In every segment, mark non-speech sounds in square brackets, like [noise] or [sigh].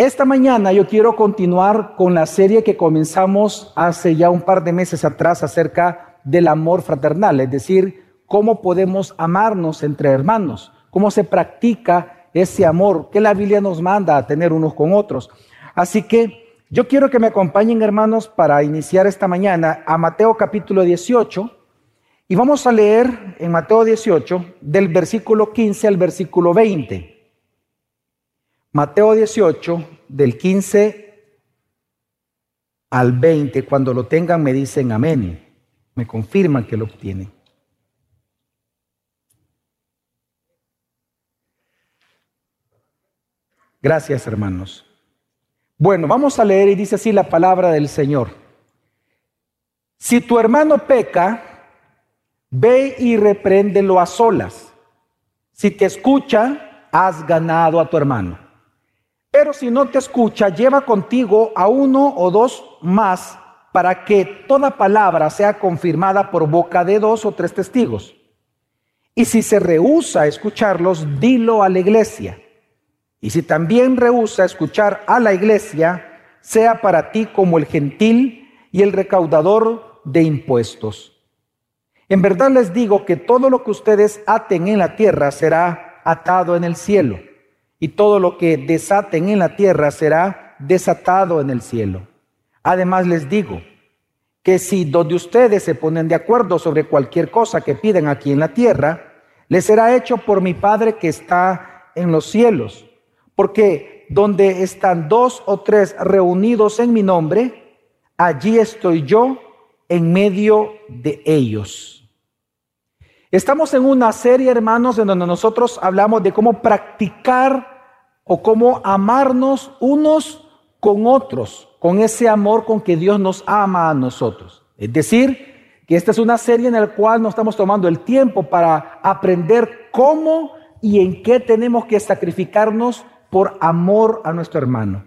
Esta mañana yo quiero continuar con la serie que comenzamos hace ya un par de meses atrás acerca del amor fraternal, es decir, cómo podemos amarnos entre hermanos, cómo se practica ese amor que la Biblia nos manda a tener unos con otros. Así que yo quiero que me acompañen hermanos para iniciar esta mañana a Mateo capítulo 18 y vamos a leer en Mateo 18 del versículo 15 al versículo 20. Mateo 18, del 15 al 20, cuando lo tengan me dicen amén. Me confirman que lo obtienen. Gracias, hermanos. Bueno, vamos a leer y dice así la palabra del Señor. Si tu hermano peca, ve y repréndelo a solas. Si te escucha, has ganado a tu hermano. Pero si no te escucha, lleva contigo a uno o dos más para que toda palabra sea confirmada por boca de dos o tres testigos. Y si se rehúsa a escucharlos, dilo a la iglesia. Y si también rehúsa escuchar a la iglesia, sea para ti como el gentil y el recaudador de impuestos. En verdad les digo que todo lo que ustedes aten en la tierra será atado en el cielo y todo lo que desaten en la tierra será desatado en el cielo. Además les digo que si dos de ustedes se ponen de acuerdo sobre cualquier cosa que piden aquí en la tierra, les será hecho por mi Padre que está en los cielos. Porque donde están dos o tres reunidos en mi nombre, allí estoy yo en medio de ellos. Estamos en una serie, hermanos, en donde nosotros hablamos de cómo practicar o cómo amarnos unos con otros, con ese amor con que Dios nos ama a nosotros. Es decir, que esta es una serie en la cual nos estamos tomando el tiempo para aprender cómo y en qué tenemos que sacrificarnos por amor a nuestro hermano.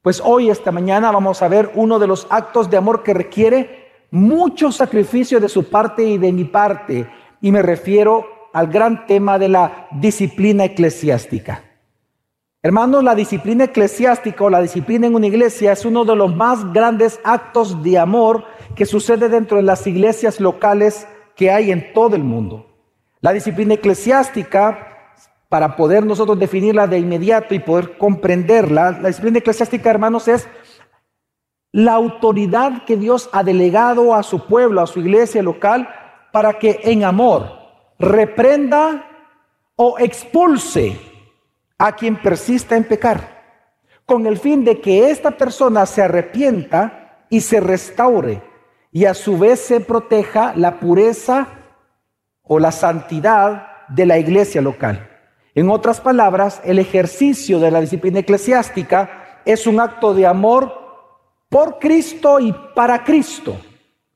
Pues hoy, esta mañana, vamos a ver uno de los actos de amor que requiere mucho sacrificio de su parte y de mi parte y me refiero al gran tema de la disciplina eclesiástica. Hermanos, la disciplina eclesiástica o la disciplina en una iglesia es uno de los más grandes actos de amor que sucede dentro de las iglesias locales que hay en todo el mundo. La disciplina eclesiástica, para poder nosotros definirla de inmediato y poder comprenderla, la disciplina eclesiástica, hermanos, es la autoridad que Dios ha delegado a su pueblo, a su iglesia local, para que en amor reprenda o expulse a quien persista en pecar, con el fin de que esta persona se arrepienta y se restaure y a su vez se proteja la pureza o la santidad de la iglesia local. En otras palabras, el ejercicio de la disciplina eclesiástica es un acto de amor por Cristo y para Cristo.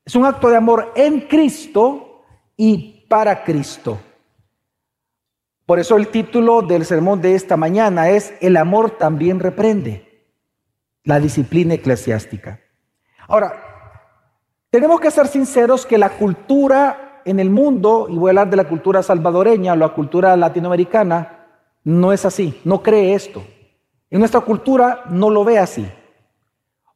Es un acto de amor en Cristo y para Cristo. Por eso el título del sermón de esta mañana es El amor también reprende, la disciplina eclesiástica. Ahora, tenemos que ser sinceros que la cultura en el mundo, y voy a hablar de la cultura salvadoreña o la cultura latinoamericana, no es así, no cree esto. En nuestra cultura no lo ve así.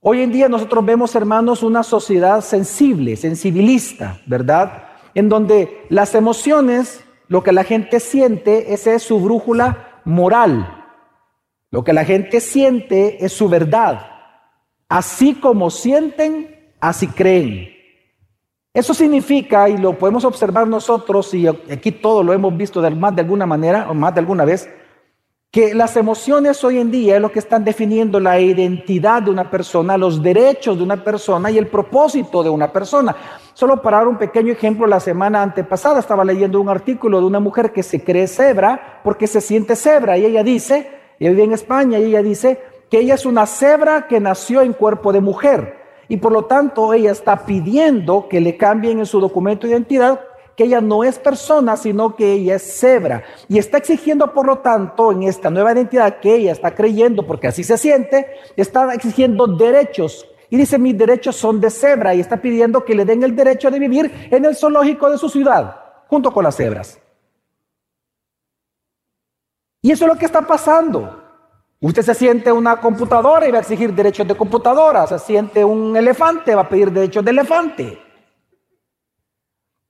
Hoy en día nosotros vemos, hermanos, una sociedad sensible, sensibilista, ¿verdad? en donde las emociones, lo que la gente siente, esa es su brújula moral. Lo que la gente siente es su verdad. Así como sienten, así creen. Eso significa, y lo podemos observar nosotros, y aquí todo lo hemos visto de más de alguna manera o más de alguna vez, que las emociones hoy en día es lo que están definiendo la identidad de una persona, los derechos de una persona y el propósito de una persona. Solo para dar un pequeño ejemplo, la semana antepasada estaba leyendo un artículo de una mujer que se cree cebra porque se siente cebra y ella dice, ella vive en España y ella dice que ella es una cebra que nació en cuerpo de mujer y por lo tanto ella está pidiendo que le cambien en su documento de identidad que ella no es persona, sino que ella es cebra. Y está exigiendo, por lo tanto, en esta nueva identidad que ella está creyendo, porque así se siente, está exigiendo derechos. Y dice, mis derechos son de cebra. Y está pidiendo que le den el derecho de vivir en el zoológico de su ciudad, junto con las cebras. Y eso es lo que está pasando. Usted se siente una computadora y va a exigir derechos de computadora. Se siente un elefante, va a pedir derechos de elefante.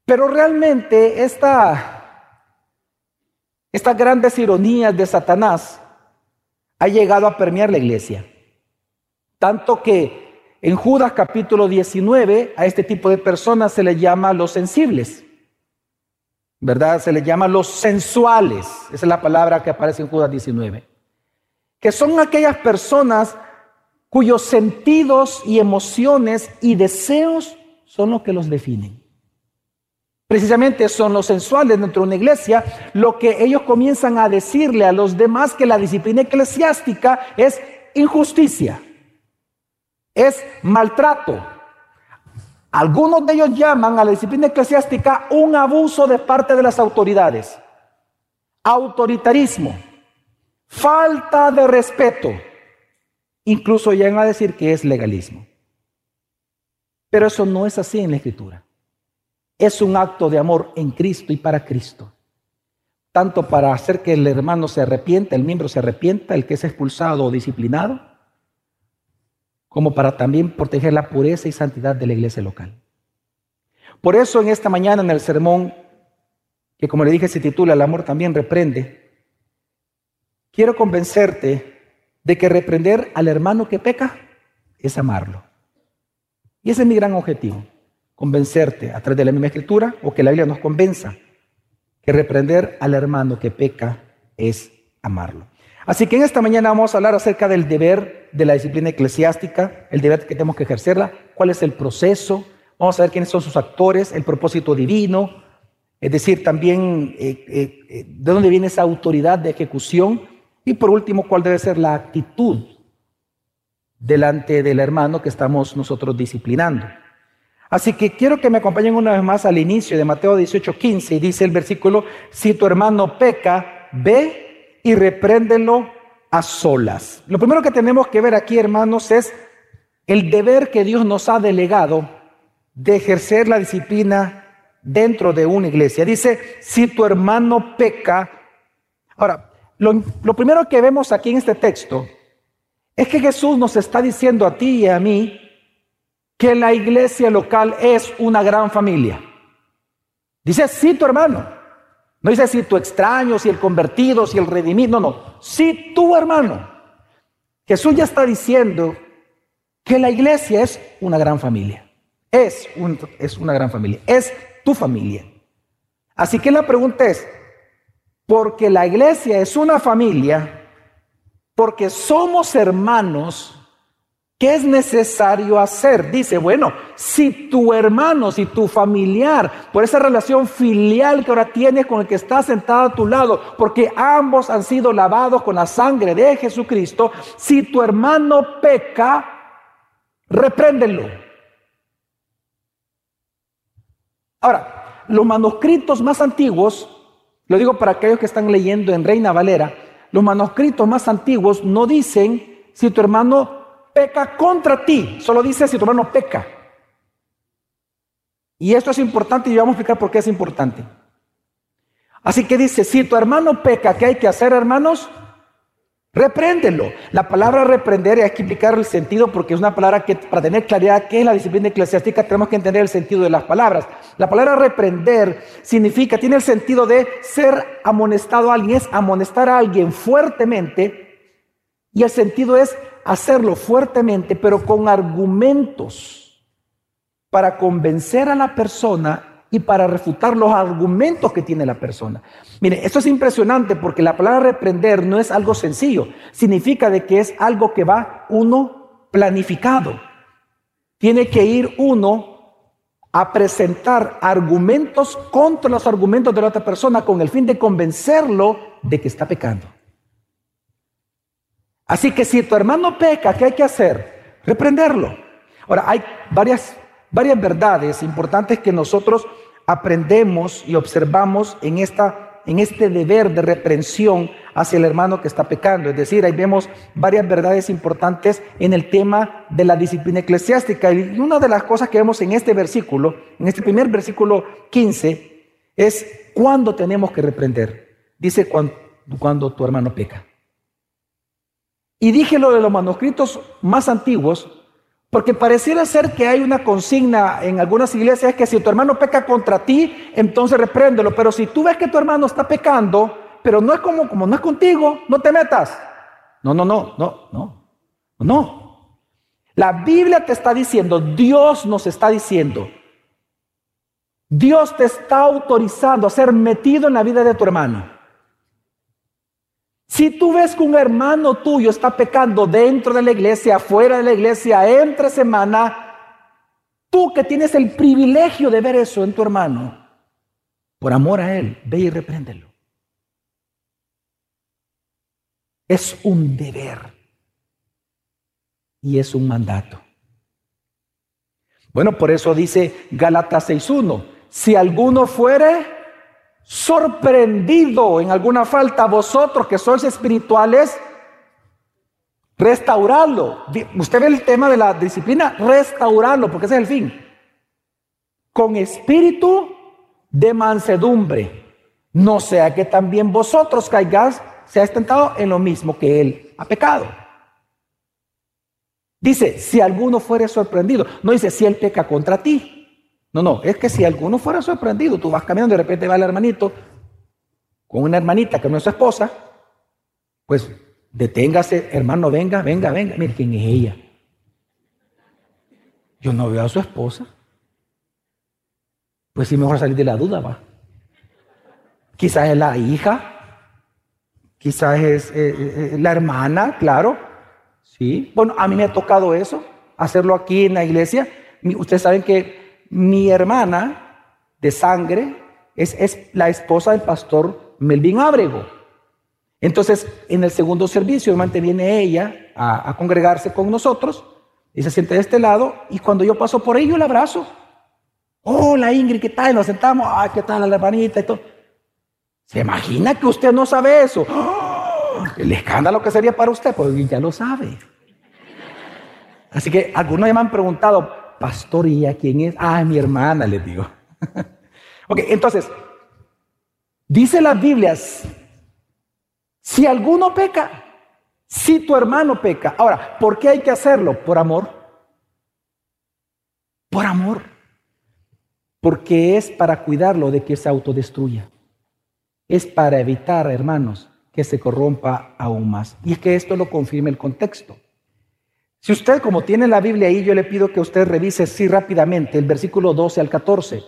Pero realmente esta, estas grandes ironías de Satanás ha llegado a permear la iglesia. Tanto que en Judas capítulo 19 a este tipo de personas se les llama los sensibles. ¿Verdad? Se les llama los sensuales. Esa es la palabra que aparece en Judas 19 que son aquellas personas cuyos sentidos y emociones y deseos son lo que los definen. Precisamente son los sensuales dentro de una iglesia lo que ellos comienzan a decirle a los demás que la disciplina eclesiástica es injusticia, es maltrato. Algunos de ellos llaman a la disciplina eclesiástica un abuso de parte de las autoridades, autoritarismo falta de respeto. Incluso llegan a decir que es legalismo. Pero eso no es así en la escritura. Es un acto de amor en Cristo y para Cristo. Tanto para hacer que el hermano se arrepienta, el miembro se arrepienta, el que es expulsado o disciplinado, como para también proteger la pureza y santidad de la iglesia local. Por eso en esta mañana en el sermón, que como le dije se titula El amor también reprende, quiero convencerte de que reprender al hermano que peca es amarlo. Y ese es mi gran objetivo, convencerte a través de la misma escritura o que la Biblia nos convenza que reprender al hermano que peca es amarlo. Así que en esta mañana vamos a hablar acerca del deber de la disciplina eclesiástica, el deber que tenemos que ejercerla, cuál es el proceso, vamos a ver quiénes son sus actores, el propósito divino, es decir, también eh, eh, eh, de dónde viene esa autoridad de ejecución y por último, ¿cuál debe ser la actitud delante del hermano que estamos nosotros disciplinando? Así que quiero que me acompañen una vez más al inicio de Mateo 18, 15 y dice el versículo, si tu hermano peca, ve y repréndelo a solas. Lo primero que tenemos que ver aquí, hermanos, es el deber que Dios nos ha delegado de ejercer la disciplina dentro de una iglesia. Dice, si tu hermano peca, ahora, lo, primero que vemos aquí en este texto es que Jesús nos está diciendo a ti y a mí que la iglesia local es una gran familia. Dice, sí, tu hermano. No dice si tu extraño, si el convertido, si el redimido. No, no. Sí, tu hermano. Jesús ya está diciendo que la iglesia es una gran familia. Es, es una gran familia. Es tu familia. Así que la pregunta es, porque la iglesia es una familia, porque somos hermanos, ¿qué es necesario hacer? Dice, bueno, si tu hermano, si tu familiar, por esa relación filial que ahora tienes con el que está sentado a tu lado, porque ambos han sido lavados con la sangre de Jesucristo, si tu hermano peca, repréndelo. Ahora, los manuscritos más antiguos lo digo para aquellos que están leyendo en Reina Valera. Los manuscritos más antiguos no dicen si tu hermano peca contra ti, solo dice si tu hermano peca. Y esto es importante y vamos a explicar por qué es importante. Así que dice, si tu hermano peca, ¿qué hay que hacer, hermanos? Repréndelo. La palabra reprender hay que explicar el sentido porque es una palabra que para tener claridad qué es la disciplina eclesiástica tenemos que entender el sentido de las palabras. La palabra reprender significa, tiene el sentido de ser amonestado a alguien, es amonestar a alguien fuertemente y el sentido es hacerlo fuertemente pero con argumentos para convencer a la persona y para refutar los argumentos que tiene la persona. Mire, esto es impresionante porque la palabra reprender no es algo sencillo, significa de que es algo que va uno planificado. Tiene que ir uno a presentar argumentos contra los argumentos de la otra persona con el fin de convencerlo de que está pecando. Así que si tu hermano peca, ¿qué hay que hacer? Reprenderlo. Ahora, hay varias varias verdades importantes que nosotros aprendemos y observamos en, esta, en este deber de reprensión hacia el hermano que está pecando. Es decir, ahí vemos varias verdades importantes en el tema de la disciplina eclesiástica. Y una de las cosas que vemos en este versículo, en este primer versículo 15, es cuándo tenemos que reprender. Dice cuando, cuando tu hermano peca. Y dije lo de los manuscritos más antiguos, porque pareciera ser que hay una consigna en algunas iglesias que si tu hermano peca contra ti, entonces repréndelo. Pero si tú ves que tu hermano está pecando, pero no es como, como no es contigo, no te metas. No, no, no, no, no, no. La Biblia te está diciendo, Dios nos está diciendo, Dios te está autorizando a ser metido en la vida de tu hermano. Si tú ves que un hermano tuyo está pecando dentro de la iglesia, fuera de la iglesia, entre semana, tú que tienes el privilegio de ver eso en tu hermano, por amor a él, ve y repréndelo. Es un deber y es un mandato. Bueno, por eso dice Gálatas 6.1, si alguno fuere sorprendido en alguna falta, vosotros que sois espirituales, restaurarlo. Usted ve el tema de la disciplina, restaurarlo, porque ese es el fin. Con espíritu de mansedumbre, no sea que también vosotros caigáis, seáis tentado en lo mismo que él ha pecado. Dice, si alguno fuere sorprendido, no dice si él peca contra ti. No, no, es que si alguno fuera sorprendido, tú vas caminando y de repente va el hermanito con una hermanita que no es su esposa, pues deténgase, hermano, venga, venga, venga, mire quién es ella. Yo no veo a su esposa. Pues sí, mejor salir de la duda, va. Quizás es la hija, quizás es eh, eh, la hermana, claro. Sí, bueno, a mí me ha tocado eso, hacerlo aquí en la iglesia. Ustedes saben que mi hermana de sangre es, la esposa del pastor Melvin Ábrego. Entonces, en el segundo servicio, hermano, viene ella a, congregarse con nosotros y se siente de este lado. Y cuando yo paso por ella, yo la abrazo. Hola Ingrid, ¿qué tal? Nos sentamos. Ay, ¿qué tal la hermanita? ¿Se imagina que usted no sabe eso? ¡Oh! El escándalo que sería para usted, pues ya lo sabe. Así que algunos ya me han preguntado, pastor, ¿y a quién es? Ah, mi hermana, le digo. [laughs] ok, entonces, dice las Biblias, si alguno peca, si tu hermano peca. Ahora, ¿por qué hay que hacerlo? Por amor. Por amor. Porque es para cuidarlo de que se autodestruya. Es para evitar, hermanos, que se corrompa aún más. Y es que esto lo confirma el contexto. Si usted, como tiene la Biblia ahí, yo le pido que usted revise así rápidamente el versículo 12 al 14.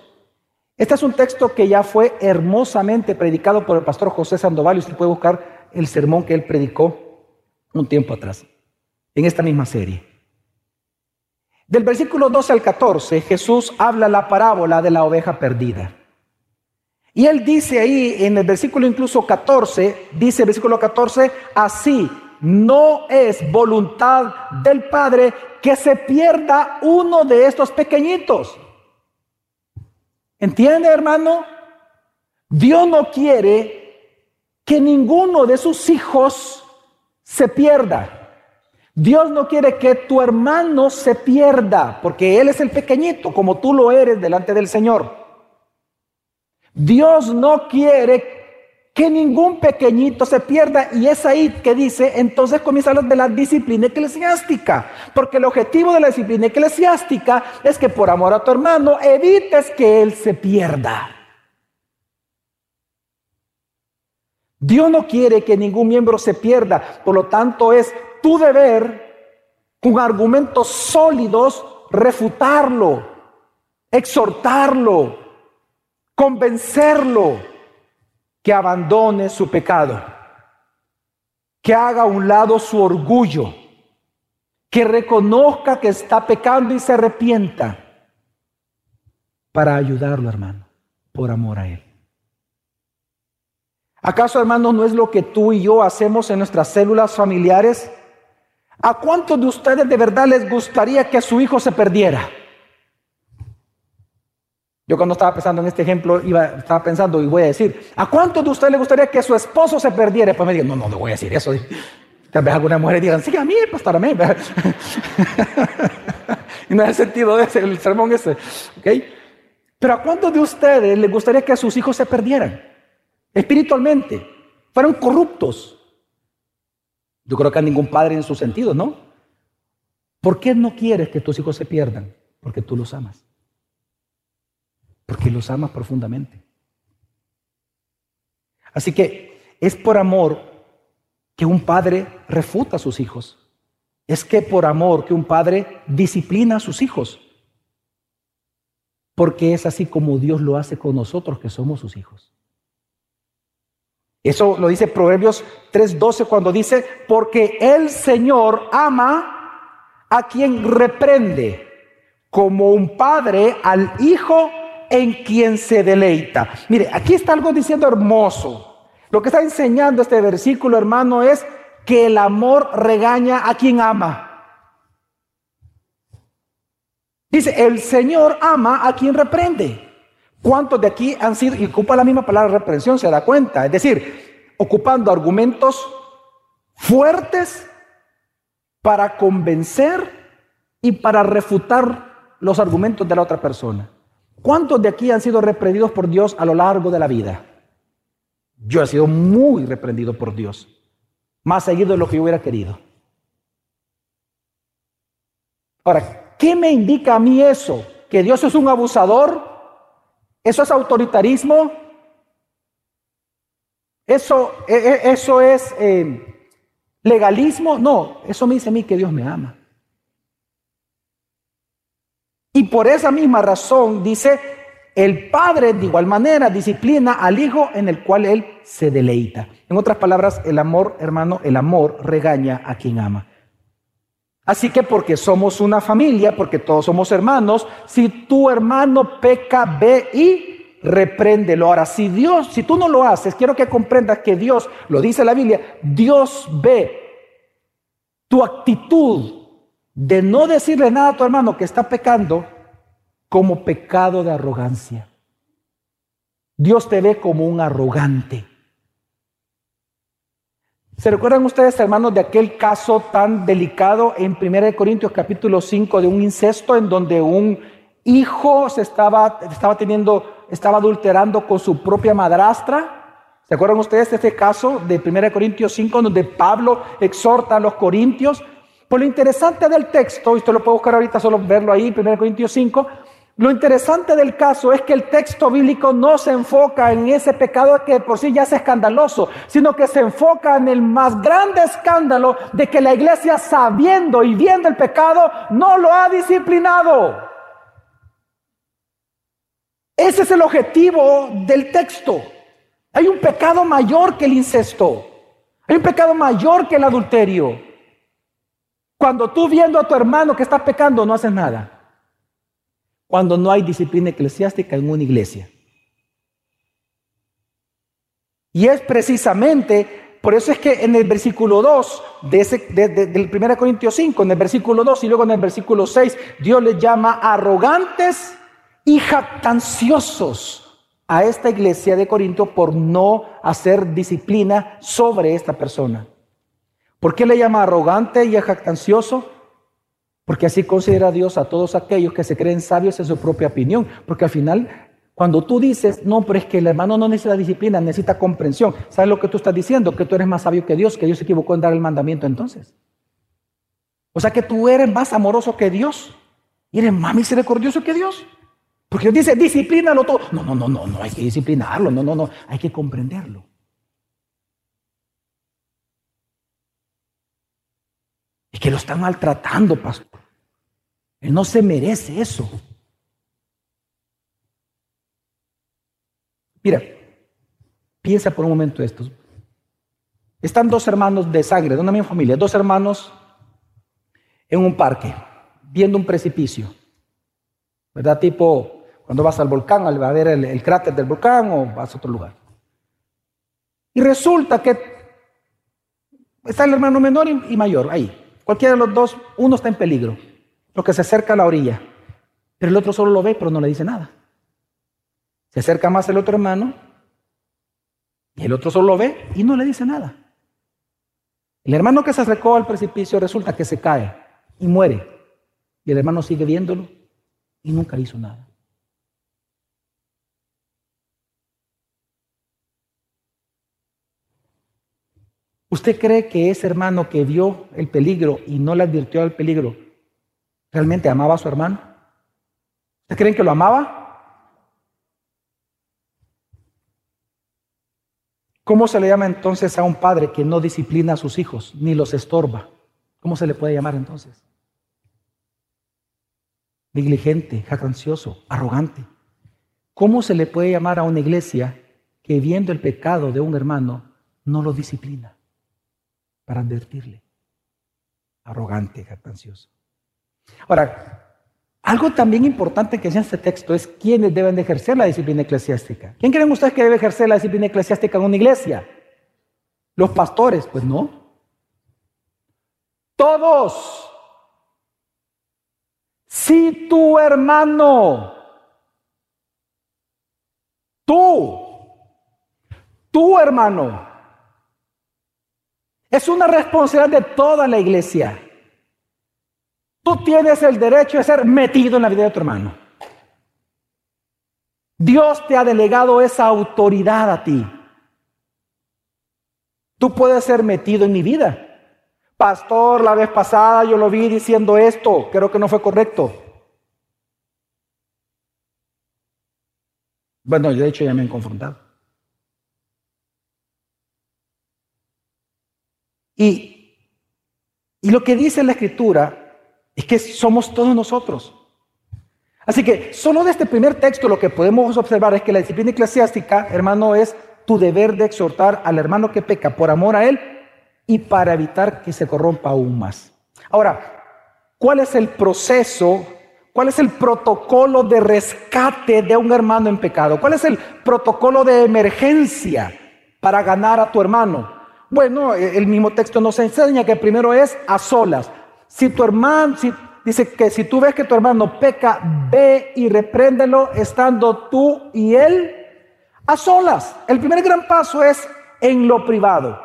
Este es un texto que ya fue hermosamente predicado por el pastor José Sandoval y usted puede buscar el sermón que él predicó un tiempo atrás, en esta misma serie. Del versículo 12 al 14, Jesús habla la parábola de la oveja perdida. Y él dice ahí en el versículo incluso 14, dice el versículo 14, así no es voluntad del Padre que se pierda uno de estos pequeñitos. ¿Entiende, hermano? Dios no quiere que ninguno de sus hijos se pierda. Dios no quiere que tu hermano se pierda, porque Él es el pequeñito, como tú lo eres delante del Señor. Dios no quiere que ningún pequeñito se pierda. Y es ahí que dice, entonces comienza hablar de la disciplina eclesiástica. Porque el objetivo de la disciplina eclesiástica es que por amor a tu hermano evites que él se pierda. Dios no quiere que ningún miembro se pierda. Por lo tanto, es tu deber, con argumentos sólidos, refutarlo, exhortarlo, convencerlo que abandone su pecado, que haga a un lado su orgullo, que reconozca que está pecando y se arrepienta para ayudarlo, hermano, por amor a Él. ¿Acaso, hermano, no es lo que tú y yo hacemos en nuestras células familiares? ¿A cuántos de ustedes de verdad les gustaría que su hijo se perdiera? Yo cuando estaba pensando en este ejemplo, iba, estaba pensando y voy a decir, ¿a cuántos de ustedes les gustaría que su esposo se perdiera? Pues me digan, no, no, no voy a decir eso. Tal vez algunas mujeres digan, sí, a mí, pastor, a mí. [laughs] y no es el sentido de ese, el sermón ese. ¿okay? Pero ¿a cuántos de ustedes les gustaría que sus hijos se perdieran? Espiritualmente, fueran corruptos. Yo creo que a ningún padre en su sentido, ¿no? ¿Por qué no quieres que tus hijos se pierdan? Porque tú los amas. Porque los amas profundamente. Así que es por amor que un padre refuta a sus hijos. Es que por amor que un padre disciplina a sus hijos. Porque es así como Dios lo hace con nosotros que somos sus hijos. Eso lo dice Proverbios 3:12 cuando dice, porque el Señor ama a quien reprende, como un padre al hijo en quien se deleita. Mire, aquí está algo diciendo hermoso. Lo que está enseñando este versículo, hermano, es que el amor regaña a quien ama. Dice, el Señor ama a quien reprende. ¿Cuántos de aquí han sido, y ocupa la misma palabra reprensión, se da cuenta? Es decir, ocupando argumentos fuertes para convencer y para refutar los argumentos de la otra persona. ¿Cuántos de aquí han sido reprendidos por Dios a lo largo de la vida? Yo he sido muy reprendido por Dios, más seguido de lo que yo hubiera querido. Ahora, ¿qué me indica a mí eso? ¿Que Dios es un abusador? ¿Eso es autoritarismo? ¿Eso, e, e, eso es eh, legalismo? No, eso me dice a mí que Dios me ama. Y por esa misma razón dice, el padre de igual manera disciplina al hijo en el cual él se deleita. En otras palabras, el amor, hermano, el amor regaña a quien ama. Así que porque somos una familia, porque todos somos hermanos, si tu hermano peca, ve y repréndelo. Ahora, si Dios, si tú no lo haces, quiero que comprendas que Dios, lo dice la Biblia, Dios ve tu actitud de no decirle nada a tu hermano que está pecando como pecado de arrogancia. Dios te ve como un arrogante. ¿Se recuerdan ustedes, hermanos, de aquel caso tan delicado en 1 Corintios capítulo 5 de un incesto en donde un hijo se estaba, estaba teniendo, estaba adulterando con su propia madrastra? ¿Se acuerdan ustedes de este caso de 1 Corintios 5 donde Pablo exhorta a los corintios? Por lo interesante del texto, y usted lo puede buscar ahorita, solo verlo ahí, 1 Corintios 5, lo interesante del caso es que el texto bíblico no se enfoca en ese pecado que por sí ya es escandaloso, sino que se enfoca en el más grande escándalo de que la iglesia sabiendo y viendo el pecado no lo ha disciplinado. Ese es el objetivo del texto. Hay un pecado mayor que el incesto. Hay un pecado mayor que el adulterio. Cuando tú viendo a tu hermano que está pecando no haces nada. Cuando no hay disciplina eclesiástica en una iglesia. Y es precisamente, por eso es que en el versículo 2 de ese, del 1 Corintios 5, en el versículo 2 y luego en el versículo 6, Dios les llama arrogantes y jactanciosos a esta iglesia de Corinto por no hacer disciplina sobre esta persona. ¿Por qué le llama arrogante y jactancioso? Porque así considera Dios a todos aquellos que se creen sabios en su propia opinión. Porque al final, cuando tú dices, no, pero es que el hermano no necesita disciplina, necesita comprensión, ¿sabes lo que tú estás diciendo? Que tú eres más sabio que Dios, que Dios se equivocó en dar el mandamiento entonces. O sea que tú eres más amoroso que Dios y eres más misericordioso que Dios. Porque Dios dice, disciplínalo todo. No, no, no, no, no hay que disciplinarlo, no, no, no, hay que comprenderlo. Es que lo están maltratando, pastor. Él no se merece eso. Mira, piensa por un momento esto. Están dos hermanos de sangre, de una misma familia, dos hermanos en un parque, viendo un precipicio. ¿Verdad? Tipo, cuando vas al volcán, a ver el, el cráter del volcán o vas a otro lugar. Y resulta que está el hermano menor y mayor ahí. Cualquiera de los dos, uno está en peligro, lo que se acerca a la orilla, pero el otro solo lo ve, pero no le dice nada. Se acerca más el otro hermano y el otro solo lo ve y no le dice nada. El hermano que se acercó al precipicio resulta que se cae y muere. Y el hermano sigue viéndolo y nunca hizo nada. ¿Usted cree que ese hermano que vio el peligro y no le advirtió al peligro, realmente amaba a su hermano? ¿Ustedes creen que lo amaba? ¿Cómo se le llama entonces a un padre que no disciplina a sus hijos ni los estorba? ¿Cómo se le puede llamar entonces? Negligente, jactancioso, arrogante. ¿Cómo se le puede llamar a una iglesia que viendo el pecado de un hermano no lo disciplina para advertirle? Arrogante, jactancioso. Ahora, algo también importante que sea este texto es quiénes deben de ejercer la disciplina eclesiástica. ¿Quién creen ustedes que debe ejercer la disciplina eclesiástica en una iglesia? ¿Los pastores? Pues no. Todos. Si tu hermano, tú, tu hermano, es una responsabilidad de toda la iglesia. Tú tienes el derecho de ser metido en la vida de tu hermano. Dios te ha delegado esa autoridad a ti. Tú puedes ser metido en mi vida. Pastor, la vez pasada yo lo vi diciendo esto, creo que no fue correcto. Bueno, de hecho ya me han confrontado. Y, y lo que dice la escritura es que somos todos nosotros. Así que solo de este primer texto lo que podemos observar es que la disciplina eclesiástica, hermano, es tu deber de exhortar al hermano que peca por amor a él y para evitar que se corrompa aún más. Ahora, ¿cuál es el proceso? ¿Cuál es el protocolo de rescate de un hermano en pecado? ¿Cuál es el protocolo de emergencia para ganar a tu hermano? Bueno, el mismo texto nos enseña que primero es a solas. Si tu hermano, dice que si tú ves que tu hermano peca, ve y repréndelo estando tú y él a solas. El primer gran paso es en lo privado.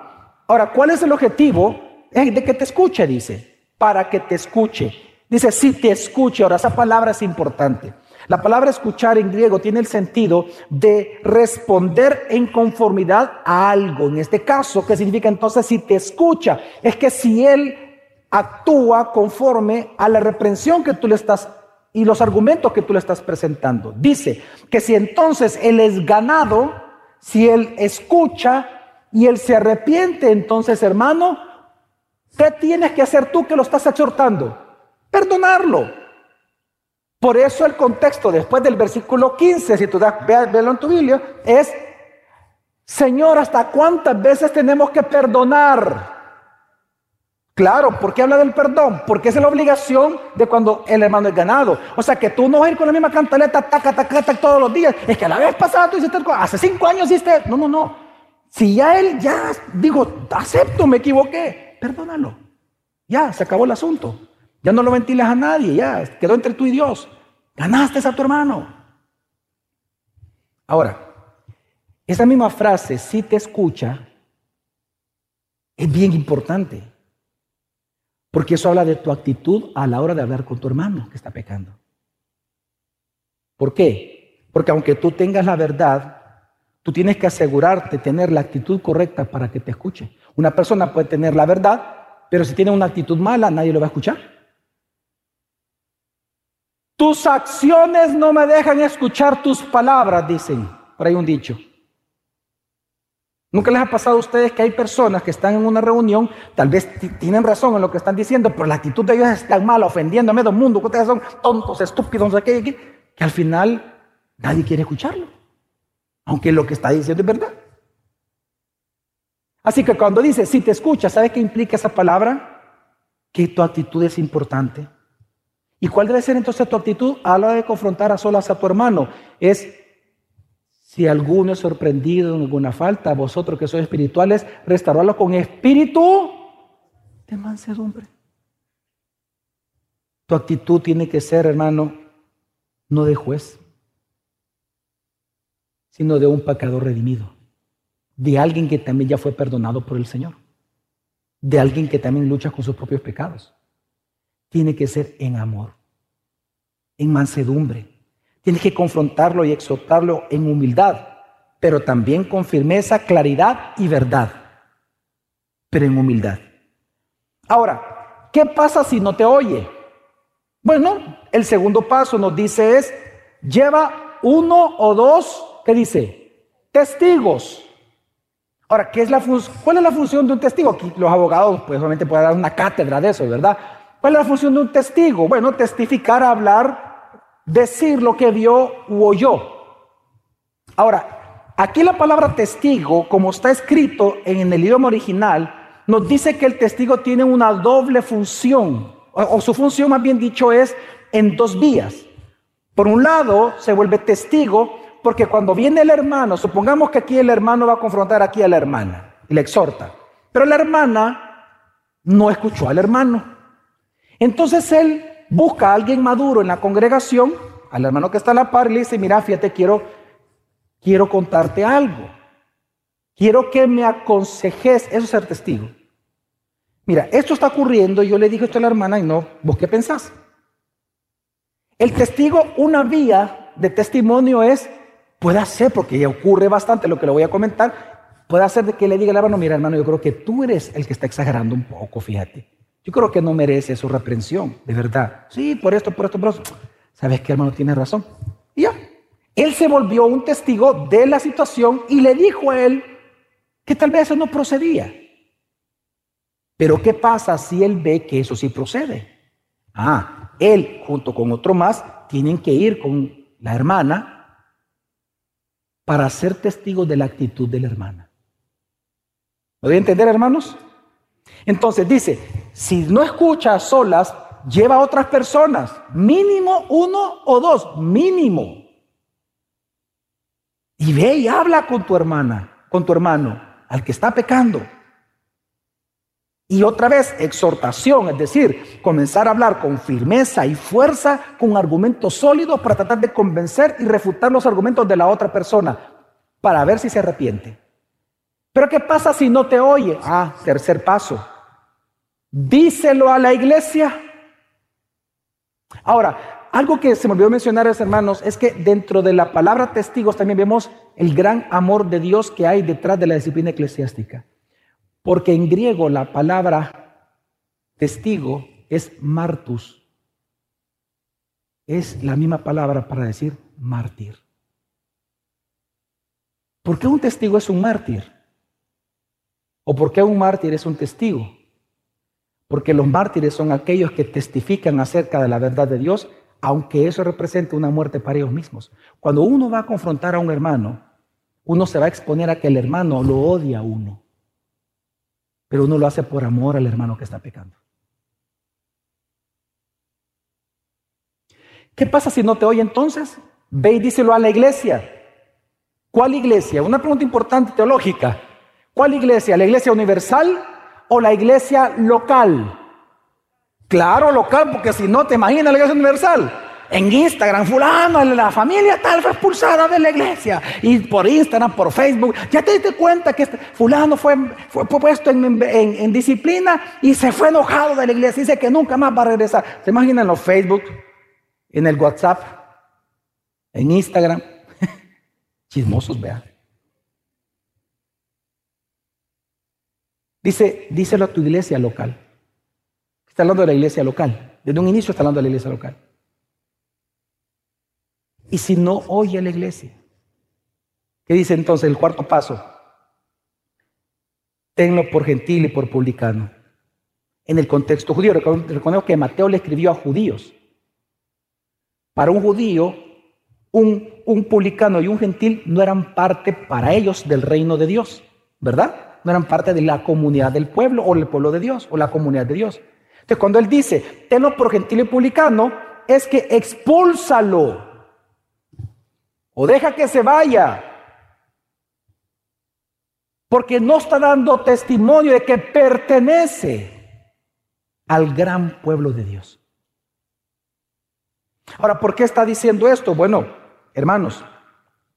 Ahora, ¿cuál es el objetivo? Es de que te escuche, dice, para que te escuche. Dice, si te escuche. Ahora, esa palabra es importante. La palabra escuchar en griego tiene el sentido de responder en conformidad a algo. En este caso, ¿qué significa entonces si te escucha? Es que si él actúa conforme a la reprensión que tú le estás y los argumentos que tú le estás presentando. Dice que si entonces él es ganado, si él escucha y él se arrepiente, entonces hermano, ¿qué tienes que hacer tú que lo estás exhortando? Perdonarlo. Por eso el contexto después del versículo 15, si tú das, velo en tu Biblia, es, Señor, ¿hasta cuántas veces tenemos que perdonar? Claro, ¿por qué habla del perdón? Porque es la obligación de cuando el hermano es ganado. O sea, que tú no vas a ir con la misma cantaleta, taca, taca, taca, todos los días. Es que la vez pasada tú hiciste, hace cinco años hiciste. No, no, no. Si ya él, ya, digo, acepto, me equivoqué, perdónalo. Ya, se acabó el asunto. Ya no lo ventilas a nadie, ya, quedó entre tú y Dios. Ganaste a tu hermano. Ahora, esa misma frase, si te escucha, es bien importante. Porque eso habla de tu actitud a la hora de hablar con tu hermano que está pecando. ¿Por qué? Porque aunque tú tengas la verdad, tú tienes que asegurarte tener la actitud correcta para que te escuche. Una persona puede tener la verdad, pero si tiene una actitud mala, nadie lo va a escuchar. Tus acciones no me dejan escuchar tus palabras, dicen. Por ahí un dicho. ¿Nunca les ha pasado a ustedes que hay personas que están en una reunión, tal vez tienen razón en lo que están diciendo, pero la actitud de ellos es tan mala, ofendiendo a medio mundo, que ustedes son tontos, estúpidos, que al final nadie quiere escucharlo, aunque lo que está diciendo es verdad. Así que cuando dice, si te escucha, ¿sabes qué implica esa palabra? Que tu actitud es importante. ¿Y cuál debe ser entonces tu actitud a la hora de confrontar a solas a tu hermano? Es si alguno es sorprendido en alguna falta, vosotros que sois espirituales, restaurarlo con espíritu de mansedumbre. Tu actitud tiene que ser, hermano, no de juez, sino de un pecador redimido, de alguien que también ya fue perdonado por el Señor, de alguien que también lucha con sus propios pecados. Tiene que ser en amor, en mansedumbre, Tienes que confrontarlo y exhortarlo en humildad, pero también con firmeza, claridad y verdad. pero en humildad. Ahora, ¿qué pasa si no te oye? Bueno, el segundo paso nos dice es, lleva uno o dos, ¿qué dice? Testigos. Ahora, ¿qué es la ¿cuál es la función de un testigo? Aquí los abogados, pues obviamente pueden dar una cátedra de eso, ¿verdad? ¿Cuál es la función de un testigo? Bueno, testificar, hablar, decir lo que vio u oyó. Ahora, aquí la palabra testigo, como está escrito en el idioma original, nos dice que el testigo tiene una doble función, o, su función más bien dicho es en dos vías. Por un lado, se vuelve testigo porque cuando viene el hermano, supongamos que aquí el hermano va a confrontar aquí a la hermana y le exhorta, pero la hermana no escuchó al hermano. Entonces él busca a alguien maduro en la congregación, al hermano que está a la par, y le dice, mira, fíjate, quiero, quiero contarte algo. Quiero que me aconsejes, eso es ser testigo. Mira, esto está ocurriendo yo le dije esto a la hermana y no, ¿vos qué pensás? El testigo, una vía de testimonio es, puede ser, porque ya ocurre bastante lo que le voy a comentar, puede hacer de que le diga al hermano, mira hermano, yo creo que tú eres el que está exagerando un poco, fíjate. Yo creo que no merece su reprensión, de verdad. Sí, por esto, por esto, por esto. ¿Sabes qué, hermano? Tiene razón. Y ya. Él se volvió un testigo de la situación y le dijo a él que tal vez eso no procedía. Pero ¿qué pasa si él ve que eso sí procede? Ah, él junto con otro más tienen que ir con la hermana para ser testigos de la actitud de la hermana. ¿Lo voy a entender, hermanos? Entonces dice, si no escucha solas, lleva a otras personas, mínimo uno o dos, mínimo. Y ve y habla con tu hermana, con tu hermano, al que está pecando. Y otra vez, exhortación, es decir, comenzar a hablar con firmeza y fuerza, con argumentos sólidos para tratar de convencer y refutar los argumentos de la otra persona, para ver si se arrepiente. Pero ¿qué pasa si no te oye? Ah, tercer paso. Díselo a la iglesia. Ahora, algo que se me olvidó mencionar, hermanos, es que dentro de la palabra testigos también vemos el gran amor de Dios que hay detrás de la disciplina eclesiástica. Porque en griego la palabra testigo es martus. Es la misma palabra para decir mártir. ¿Por qué un testigo es un mártir? ¿O por qué un mártir es un testigo? Porque los mártires son aquellos que testifican acerca de la verdad de Dios, aunque eso represente una muerte para ellos mismos. Cuando uno va a confrontar a un hermano, uno se va a exponer a que el hermano lo odia a uno pero uno lo hace por amor al hermano que está pecando. ¿Qué pasa si no te oye entonces? Ve y díselo a la iglesia. ¿Cuál iglesia? Una pregunta importante teológica. ¿Cuál iglesia? ¿La iglesia universal o la iglesia local? Claro, local, porque si no te imaginas la iglesia universal en Instagram, fulano, la familia tal fue expulsada de la iglesia. Y por Instagram, por Facebook, ya te diste cuenta que este fulano fue, fue puesto en, disciplina y se fue enojado de la iglesia. Dice que nunca más va a regresar. ¿Se imaginan en los Facebook, en el WhatsApp, en Instagram? [laughs] Chismosos, vean. Dice, díselo a tu iglesia local. Está hablando de la iglesia local. Desde un inicio está hablando de la iglesia local. Y si no oye a la iglesia, ¿qué dice entonces el cuarto paso? Tenlo por gentil y por publicano. En el contexto judío, reconozco que Mateo le escribió a judíos. Para un judío, un, un publicano y un gentil no eran parte para ellos del reino de Dios, ¿verdad? No eran parte de la comunidad del pueblo o el pueblo de Dios o la comunidad de Dios. Entonces, cuando él dice, tenlo por gentil y publicano, es que expúlsalo o deja que se vaya. Porque no está dando testimonio de que pertenece al gran pueblo de Dios. Ahora, ¿por qué está diciendo esto? Bueno, hermanos,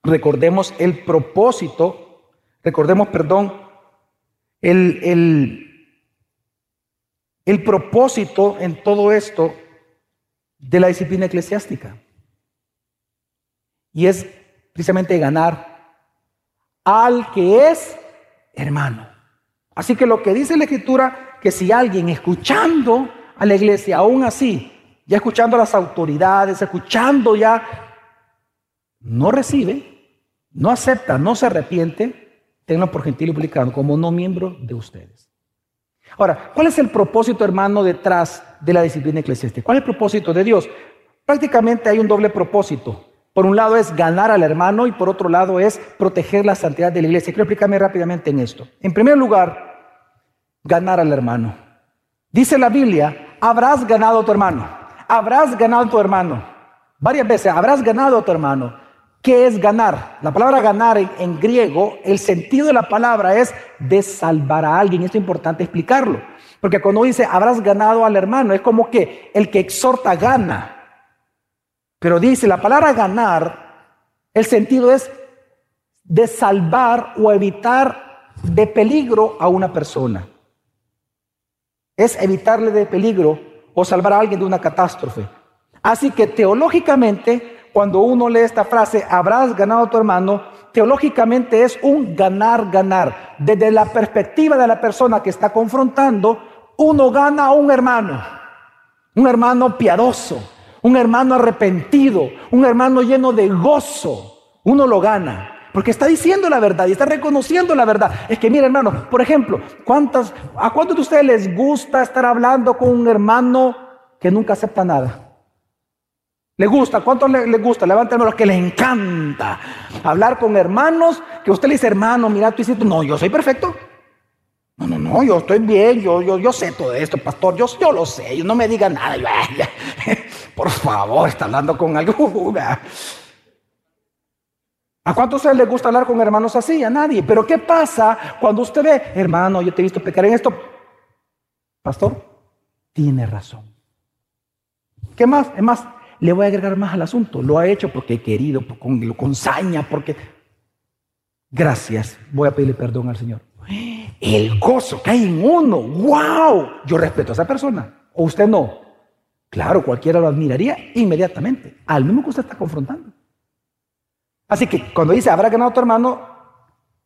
recordemos el propósito, recordemos, perdón, el, el, el propósito en todo esto de la disciplina eclesiástica. Y es precisamente ganar al que es hermano, Así que lo que dice la escritura, que si alguien escuchando a la iglesia, aún así, ya escuchando a las autoridades, escuchando ya, no recibe, no acepta, no se arrepiente, tenlo por gentil y publicano como no miembro de ustedes. Ahora, ¿cuál es el propósito, hermano, detrás de la disciplina eclesiástica? ¿Cuál es el propósito de Dios? Prácticamente hay un doble propósito. Por un lado es ganar al hermano y por otro lado es proteger la santidad de la iglesia. Quiero explicarme rápidamente en esto. En primer lugar, ganar al hermano. Dice la Biblia, habrás ganado a tu hermano. Habrás ganado a tu hermano. Varias veces, habrás ganado a tu hermano. ¿Qué es ganar? La palabra ganar en, griego, el sentido de la palabra es de salvar a alguien. Esto es importante explicarlo. Porque cuando dice habrás ganado al hermano, es como que el que exhorta gana. Pero dice la palabra ganar, el sentido es de salvar o evitar de peligro a una persona. Es evitarle de peligro o salvar a alguien de una catástrofe. Así que teológicamente, cuando uno lee esta frase, habrás ganado a tu hermano, teológicamente es un ganar, ganar. Desde la perspectiva de la persona que está confrontando, uno gana a un hermano, un hermano piadoso, un hermano arrepentido, un hermano lleno de gozo, uno lo gana. Porque está diciendo la verdad y está reconociendo la verdad. Es que, mire, hermano, por ejemplo, ¿cuántas, ¿a cuántos de ustedes les gusta estar hablando con un hermano que nunca acepta nada? ¿Le gusta? ¿A ¿Cuántos le, gusta? Levanten los que les encanta hablar con hermanos que usted le dice, hermano, mira, tú hiciste, no, yo soy perfecto. No, no, no, yo estoy bien, yo, yo, yo sé todo esto, pastor, yo, yo lo sé, yo no me diga nada. [laughs] por favor, está hablando con algo. [laughs] ¿A cuántos les gusta hablar con hermanos así? A nadie. Pero ¿qué pasa cuando usted ve, hermano, yo te he visto pecar en esto? Pastor, tiene razón. ¿Qué más? Es más, le voy a agregar más al asunto. Lo ha hecho porque he querido, con, con saña, porque... Gracias, voy a pedirle perdón al Señor. El gozo que hay en uno. ¡Wow! Yo respeto a esa persona. ¿O usted no? Claro, cualquiera lo admiraría inmediatamente. Al mismo que usted está confrontando. Así que cuando dice habrá ganado tu hermano,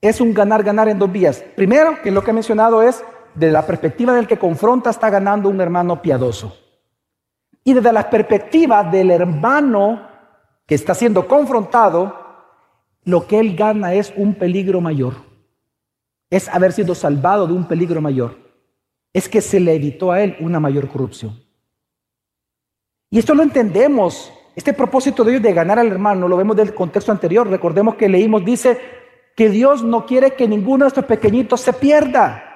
es un ganar-ganar en dos vías. Primero, que lo que he mencionado es, de la perspectiva del que confronta, está ganando un hermano piadoso. Y desde la perspectiva del hermano que está siendo confrontado, lo que él gana es un peligro mayor es haber sido salvado de un peligro mayor. Es que se le evitó a él una mayor corrupción. Y esto lo entendemos. Este propósito de Dios de ganar al hermano lo vemos del contexto anterior. Recordemos que leímos, dice que Dios no quiere que ninguno de estos pequeñitos se pierda.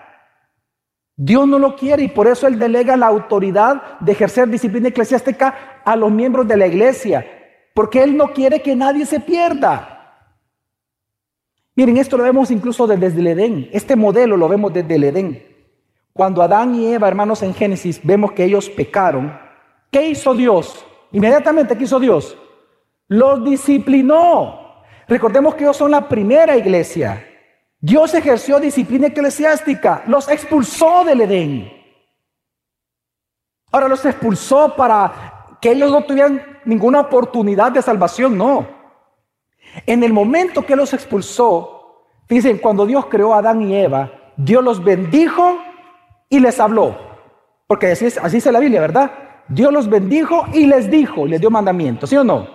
Dios no lo quiere y por eso Él delega la autoridad de ejercer disciplina eclesiástica a los miembros de la iglesia, porque Él no quiere que nadie se pierda. Miren, esto lo vemos incluso desde el Edén. Este modelo lo vemos desde el Edén. Cuando Adán y Eva, hermanos, en Génesis, vemos que ellos pecaron. ¿Qué hizo Dios? Inmediatamente, ¿qué hizo Dios? Los disciplinó. Recordemos que ellos son la primera iglesia. Dios ejerció disciplina eclesiástica, los expulsó del Edén. Ahora los expulsó para que ellos no tuvieran ninguna oportunidad de salvación, no. En el momento que los expulsó, dicen, cuando Dios creó a Adán y Eva, Dios los bendijo y les habló. Porque así, así dice la Biblia, ¿verdad? Dios los bendijo y les dijo, les dio mandamientos, ¿sí o no?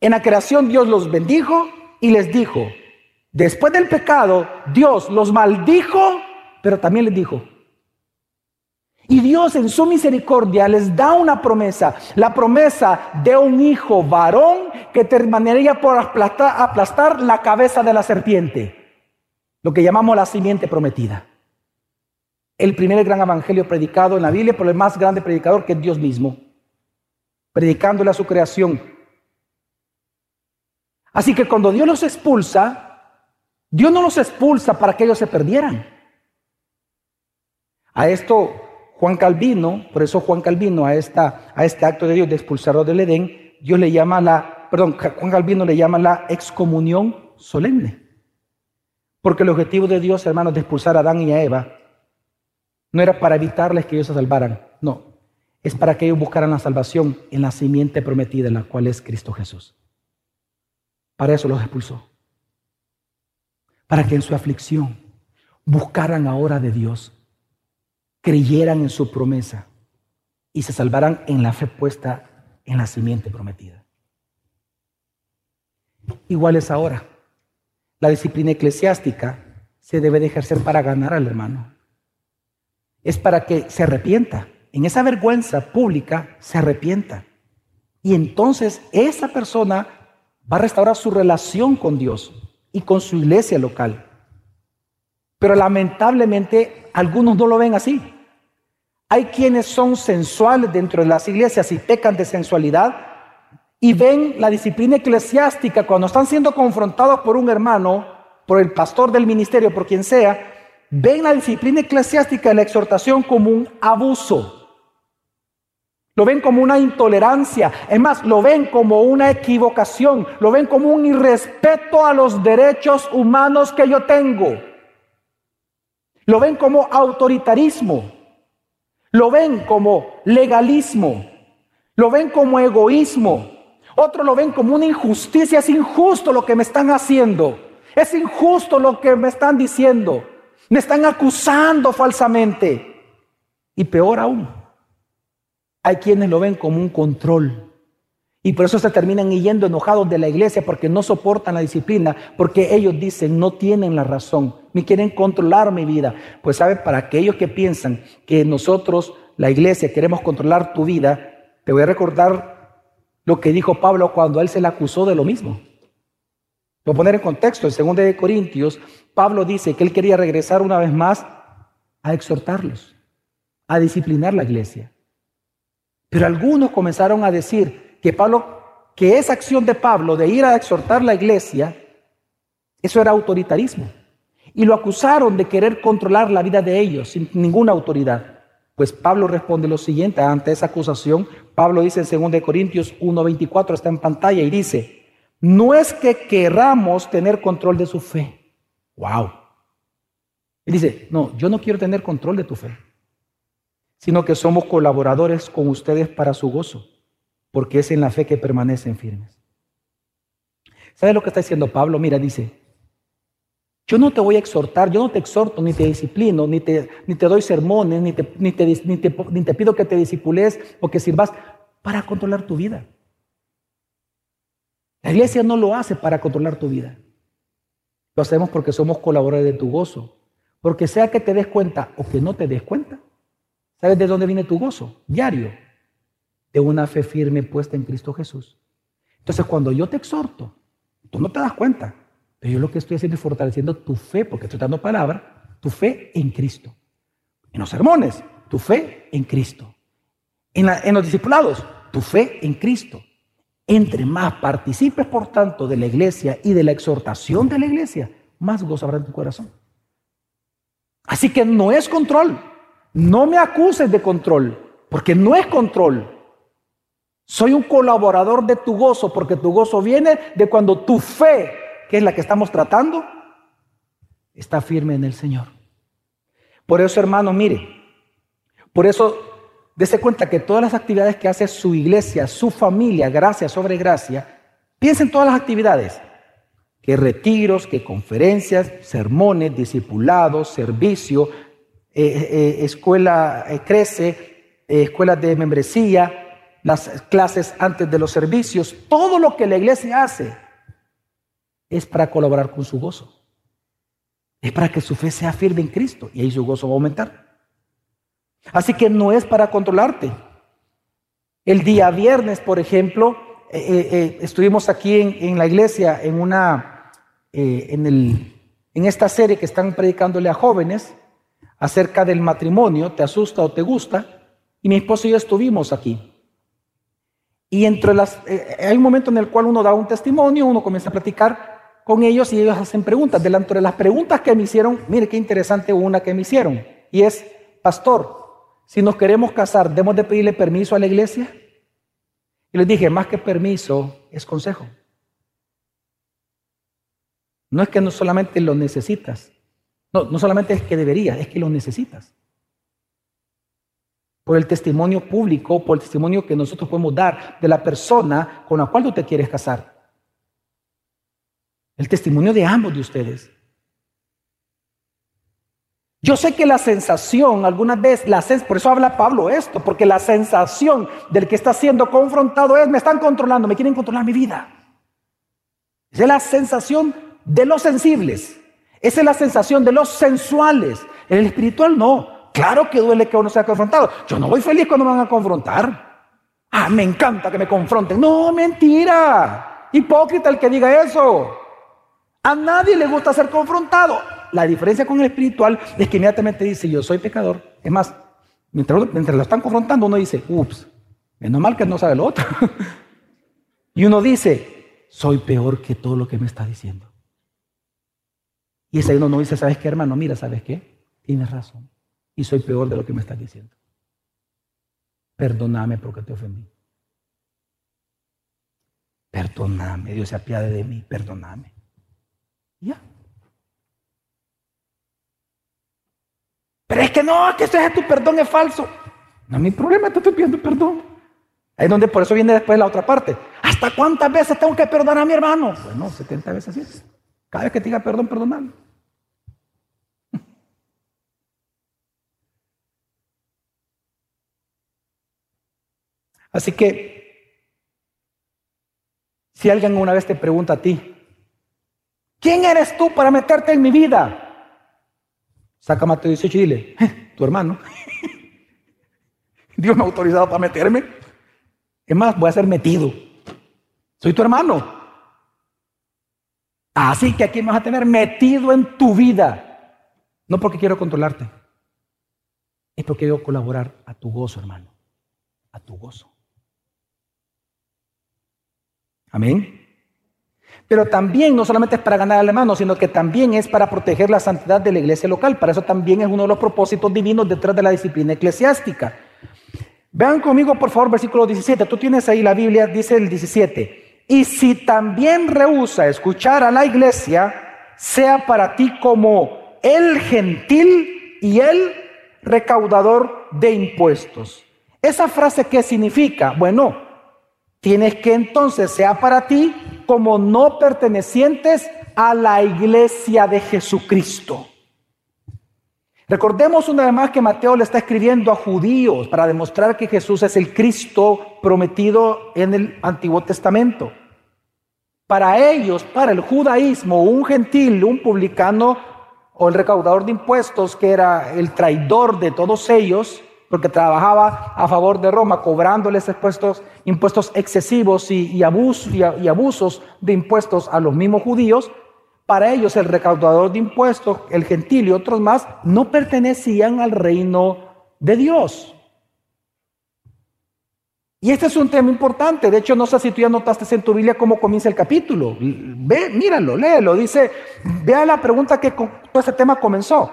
En la creación Dios los bendijo y les dijo. Después del pecado, Dios los maldijo, pero también les dijo, y Dios en su misericordia les da una promesa, la promesa de un hijo varón que terminaría por aplastar, la cabeza de la serpiente, lo que llamamos la simiente prometida. El primer gran evangelio predicado en la Biblia por el más grande predicador que es Dios mismo, predicándole a su creación. Así que cuando Dios los expulsa, Dios no los expulsa para que ellos se perdieran. A esto Juan Calvino, por eso Juan Calvino a, esta, a este acto de Dios de expulsarlo del Edén, Dios le llama la, perdón, Juan Calvino le llama la excomunión solemne. Porque el objetivo de Dios, hermanos, de expulsar a Adán y a Eva, no era para evitarles que ellos se salvaran, no, es para que ellos buscaran la salvación en la simiente prometida, la cual es Cristo Jesús. Para eso los expulsó. Para que en su aflicción buscaran ahora de Dios, creyeran en su promesa y se salvaran en la fe puesta en la simiente prometida. Igual es ahora. La disciplina eclesiástica se debe de ejercer para ganar al hermano. Es para que se arrepienta. En esa vergüenza pública se arrepienta. Y entonces esa persona va a restaurar su relación con Dios y con su iglesia local. Pero lamentablemente algunos no lo ven así. Hay quienes son sensuales dentro de las iglesias y pecan de sensualidad y ven la disciplina eclesiástica cuando están siendo confrontados por un hermano, por el pastor del ministerio, por quien sea, ven la disciplina eclesiástica la exhortación como un abuso. Lo ven como una intolerancia. Es más, lo ven como una equivocación. Lo ven como un irrespeto a los derechos humanos que yo tengo. Lo ven como autoritarismo. Lo ven como legalismo. Lo ven como egoísmo. Otros lo ven como una injusticia. Es injusto lo que me están haciendo. Es injusto lo que me están diciendo. Me están acusando falsamente. Y peor aún, hay quienes lo ven como un control. Y por eso se terminan yendo enojados de la iglesia porque no soportan la disciplina, porque ellos dicen, no tienen la razón, me quieren controlar mi vida. Pues sabe, para aquellos que piensan que nosotros, la iglesia, queremos controlar tu vida, te voy a recordar lo que dijo Pablo cuando él se le acusó de lo mismo. A poner en contexto, en 2 de Corintios, Pablo dice que él quería regresar una vez más a exhortarlos, a disciplinar la iglesia. Pero algunos comenzaron a decir que Pablo, que esa acción de Pablo de ir a exhortar la iglesia, eso era autoritarismo. Y lo acusaron de querer controlar la vida de ellos sin ninguna autoridad. Pues Pablo responde lo siguiente ante esa acusación. Pablo dice en 2 Corintios 1:24, está en pantalla y dice, no es que queramos tener control de su fe. Wow. Él dice, no, yo no quiero tener control de tu fe sino que somos colaboradores con ustedes para su gozo, porque es en la fe que permanecen firmes. ¿Sabes lo que está diciendo Pablo? Mira, dice, yo no te voy a exhortar, yo no te exhorto, ni te disciplino, ni te, ni te doy sermones, ni te, ni, te, ni, te, pido que te disipules o que sirvas para controlar tu vida. La iglesia no lo hace para controlar tu vida. Lo hacemos porque somos colaboradores de tu gozo. Porque sea que te des cuenta o que no te des cuenta, ¿Sabes de dónde viene tu gozo? Diario. De una fe firme puesta en Cristo Jesús. Entonces, cuando yo te exhorto, tú no te das cuenta, pero yo lo que estoy haciendo es fortaleciendo tu fe, porque estoy dando palabra, tu fe en Cristo. En los sermones, tu fe en Cristo. En, los discipulados, tu fe en Cristo. Entre más participes, por tanto, de la iglesia y de la exhortación de la iglesia, más gozo habrá en tu corazón. Así que no es control, no me acuses de control, porque no es control. Soy un colaborador de tu gozo, porque tu gozo viene de cuando tu fe, que es la que estamos tratando, está firme en el Señor. Por eso, hermano, mire, por eso dése cuenta que todas las actividades que hace su iglesia, su familia, gracia sobre gracia, piensen todas las actividades, que retiros, que conferencias, sermones, discipulados, servicio, eh, eh, escuela eh, crece, escuelas de membresía, las clases antes de los servicios, todo lo que la iglesia hace es para colaborar con su gozo. Es para que su fe sea firme en Cristo y ahí su gozo va a aumentar. Así que no es para controlarte. El día viernes, por ejemplo, estuvimos aquí en, la iglesia en una en, el, en esta serie que están predicándole a jóvenes acerca del matrimonio, ¿te asusta o te gusta? Y mi esposo y yo estuvimos aquí. Y entre las, eh, hay un momento en el cual uno da un testimonio, uno comienza a platicar con ellos y ellos hacen preguntas. Delante de las preguntas que me hicieron, mire qué interesante una que me hicieron. Y es, pastor, si nos queremos casar, ¿debemos de pedirle permiso a la iglesia? Y les dije, más que permiso, es consejo. No es que no solamente lo necesitas, no, no solamente es que deberías, es que lo necesitas. Por el testimonio público, por el testimonio que nosotros podemos dar de la persona con la cual tú te quieres casar. El testimonio de ambos de ustedes. Yo sé que la sensación, algunas veces, la por eso habla Pablo esto, porque la sensación del que está siendo confrontado es, me están controlando, me quieren controlar mi vida. Esa es la sensación de los sensibles, esa es la sensación de los sensuales. En el espiritual no. Claro que duele que uno sea confrontado. Yo no voy feliz cuando me van a confrontar. Ah, me encanta que me confronten. No, mentira. Hipócrita el que diga eso. A nadie le gusta ser confrontado. La diferencia con el espiritual es que inmediatamente dice, yo soy pecador. Es más, mientras, lo están confrontando, uno dice, ups, menos mal que no sabe lo otro. [laughs] y uno dice, soy peor que todo lo que me está diciendo. Y ese uno no dice, ¿sabes qué, hermano? Mira, ¿sabes qué? Tienes razón. Y soy peor de lo que me estás diciendo. Perdóname porque te ofendí. Perdóname, Dios se apiade de mí, perdóname. Ya. Pero es que no, que ese es tu perdón es falso. No mi problema, te estoy pidiendo perdón. Ahí es donde por eso viene después la otra parte. ¿Hasta cuántas veces tengo que perdonar a mi hermano? Bueno, 70 veces así. Cada vez que te diga perdón, perdonalo. Así que, si alguien una vez te pregunta a ti, ¿quién eres tú para meterte en mi vida? Saca Mateo 18 y dile, eh, tu hermano. [laughs] Dios me ha autorizado para meterme. Es más, voy a ser metido. Soy tu hermano. Así que aquí me vas a tener metido en tu vida. No porque quiero controlarte. Es porque quiero colaborar a tu gozo, hermano. A tu gozo. Amén. Pero también no solamente es para ganar al hermano, sino que también es para proteger la santidad de la iglesia local. Para eso también es uno de los propósitos divinos detrás de la disciplina eclesiástica. Vean conmigo, por favor, versículo 17. Tú tienes ahí la Biblia, dice el 17. Y si también rehúsa escuchar a la iglesia, sea para ti como el gentil y el recaudador de impuestos. ¿Esa frase qué significa? Bueno, tienes que entonces sea para ti como no pertenecientes a la iglesia de Jesucristo. Recordemos una vez más que Mateo le está escribiendo a judíos para demostrar que Jesús es el Cristo prometido en el Antiguo Testamento. Para ellos, para el judaísmo, un gentil, un publicano o el recaudador de impuestos, que era el traidor de todos ellos, porque trabajaba a favor de Roma, cobrándoles impuestos, excesivos y, y, abusos de impuestos a los mismos judíos. Para ellos el recaudador de impuestos, el gentil y otros más, no pertenecían al reino de Dios. Y este es un tema importante. De hecho, no sé si tú ya notaste en tu Biblia cómo comienza el capítulo. Ve, míralo, léelo. Dice, vea la pregunta que todo este tema comenzó.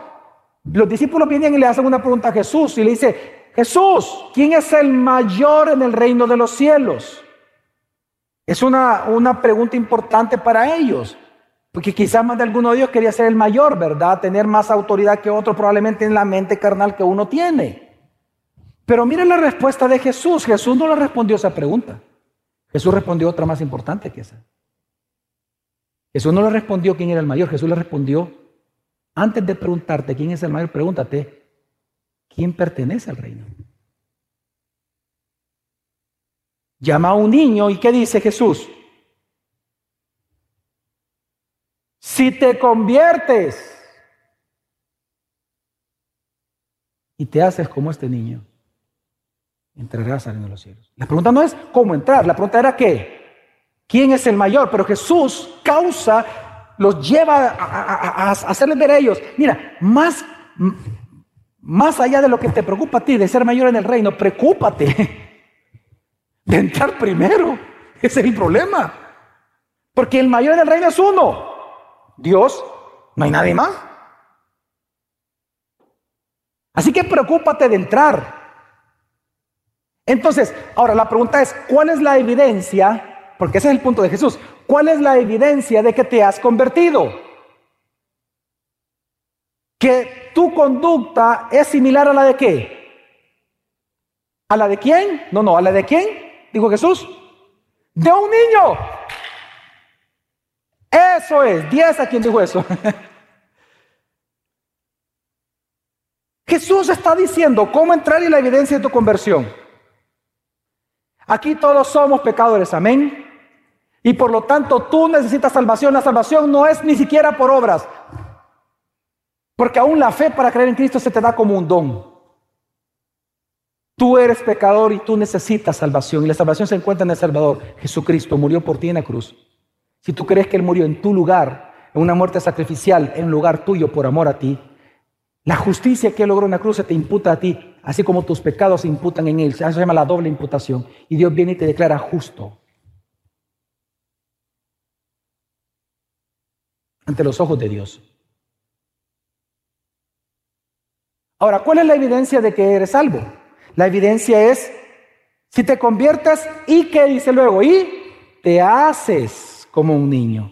Los discípulos vienen y le hacen una pregunta a Jesús y le dice, Jesús, ¿quién es el mayor en el reino de los cielos? Es una, una pregunta importante para ellos, porque quizás más de alguno de ellos quería ser el mayor, ¿verdad? Tener más autoridad que otro, probablemente en la mente carnal que uno tiene. Pero miren la respuesta de Jesús. Jesús no le respondió esa pregunta. Jesús respondió otra más importante que esa. Jesús no le respondió quién era el mayor. Jesús le respondió, antes de preguntarte quién es el mayor, pregúntate, ¿quién pertenece al reino? Llama a un niño y ¿qué dice Jesús? Si te conviertes y te haces como este niño, entrarás al reino de los cielos. La pregunta no es cómo entrar, la pregunta era qué. ¿Quién es el mayor? Pero Jesús causa los lleva a, hacerles ver a ellos, mira, más, más allá de lo que te preocupa a ti de ser mayor en el reino, preocúpate de entrar primero. Ese es el problema. Porque el mayor en el reino es uno. Dios, no hay nadie más. Así que preocúpate de entrar. Entonces, ahora la pregunta es, ¿cuál es la evidencia porque ese es el punto de Jesús. ¿Cuál es la evidencia de que te has convertido? Que tu conducta es similar a la de qué? ¿A la de quién? No, no, ¿a la de quién? Dijo Jesús. De un niño. Eso es, 10 a quien dijo eso. [laughs] Jesús está diciendo cómo entrar en la evidencia de tu conversión. Aquí todos somos pecadores, amén. Y por lo tanto tú necesitas salvación. La salvación no es ni siquiera por obras. Porque aún la fe para creer en Cristo se te da como un don. Tú eres pecador y tú necesitas salvación. Y la salvación se encuentra en el Salvador. Jesucristo murió por ti en la cruz. Si tú crees que Él murió en tu lugar, en una muerte sacrificial, en lugar tuyo, por amor a ti, la justicia que Él logró en la cruz se te imputa a ti, así como tus pecados se imputan en Él. Eso se llama la doble imputación. Y Dios viene y te declara justo. Ante los ojos de Dios. Ahora, ¿cuál es la evidencia de que eres salvo? La evidencia es si te conviertes y qué dice luego, y te haces como un niño.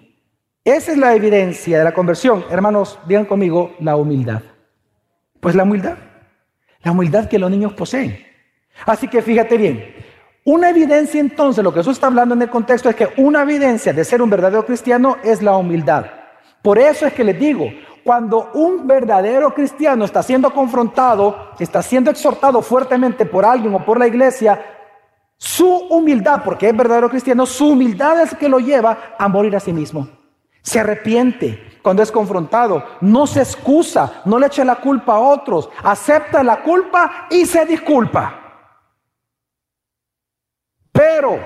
Esa es la evidencia de la conversión. Hermanos, digan conmigo la humildad. Pues la humildad. La humildad que los niños poseen. Así que fíjate bien. Una evidencia entonces, lo que Jesús está hablando en el contexto es que una evidencia de ser un verdadero cristiano es la humildad. Por eso es que les digo, cuando un verdadero cristiano está siendo confrontado, está siendo exhortado fuertemente por alguien o por la iglesia, su humildad, porque es verdadero cristiano, su humildad es que lo lleva a morir a sí mismo. Se arrepiente cuando es confrontado, no se excusa, no le echa la culpa a otros, acepta la culpa y se disculpa. Pero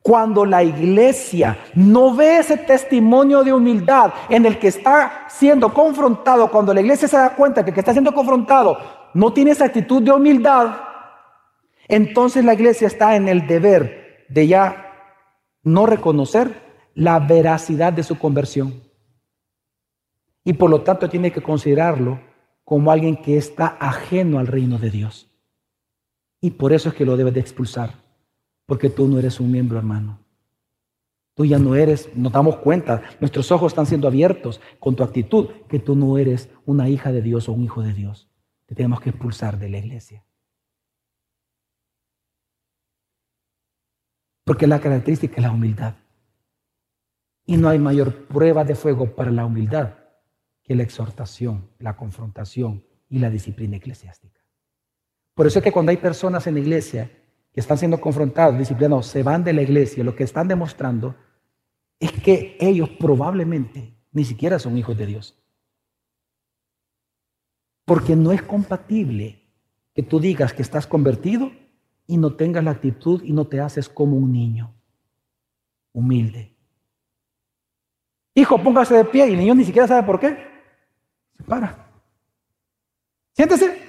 cuando la iglesia no ve ese testimonio de humildad en el que está siendo confrontado, cuando la iglesia se da cuenta que el que está siendo confrontado no tiene esa actitud de humildad, entonces la iglesia está en el deber de ya no reconocer la veracidad de su conversión. Y por lo tanto tiene que considerarlo como alguien que está ajeno al reino de Dios. Y por eso es que lo debe de expulsar. Porque tú no eres un miembro, hermano. Tú ya no eres, nos damos cuenta, nuestros ojos están siendo abiertos con tu actitud, que tú no eres una hija de Dios o un hijo de Dios. Te tenemos que expulsar de la iglesia. Porque la característica es la humildad. Y no hay mayor prueba de fuego para la humildad que la exhortación, la confrontación y la disciplina eclesiástica. Por eso es que cuando hay personas en la iglesia que están siendo confrontados, disciplinados, se van de la iglesia, lo que están demostrando es que ellos probablemente ni siquiera son hijos de Dios. Porque no es compatible que tú digas que estás convertido y no tengas la actitud y no te haces como un niño humilde. Hijo, póngase de pie y el niño ni siquiera sabe por qué. Se para. Siéntese.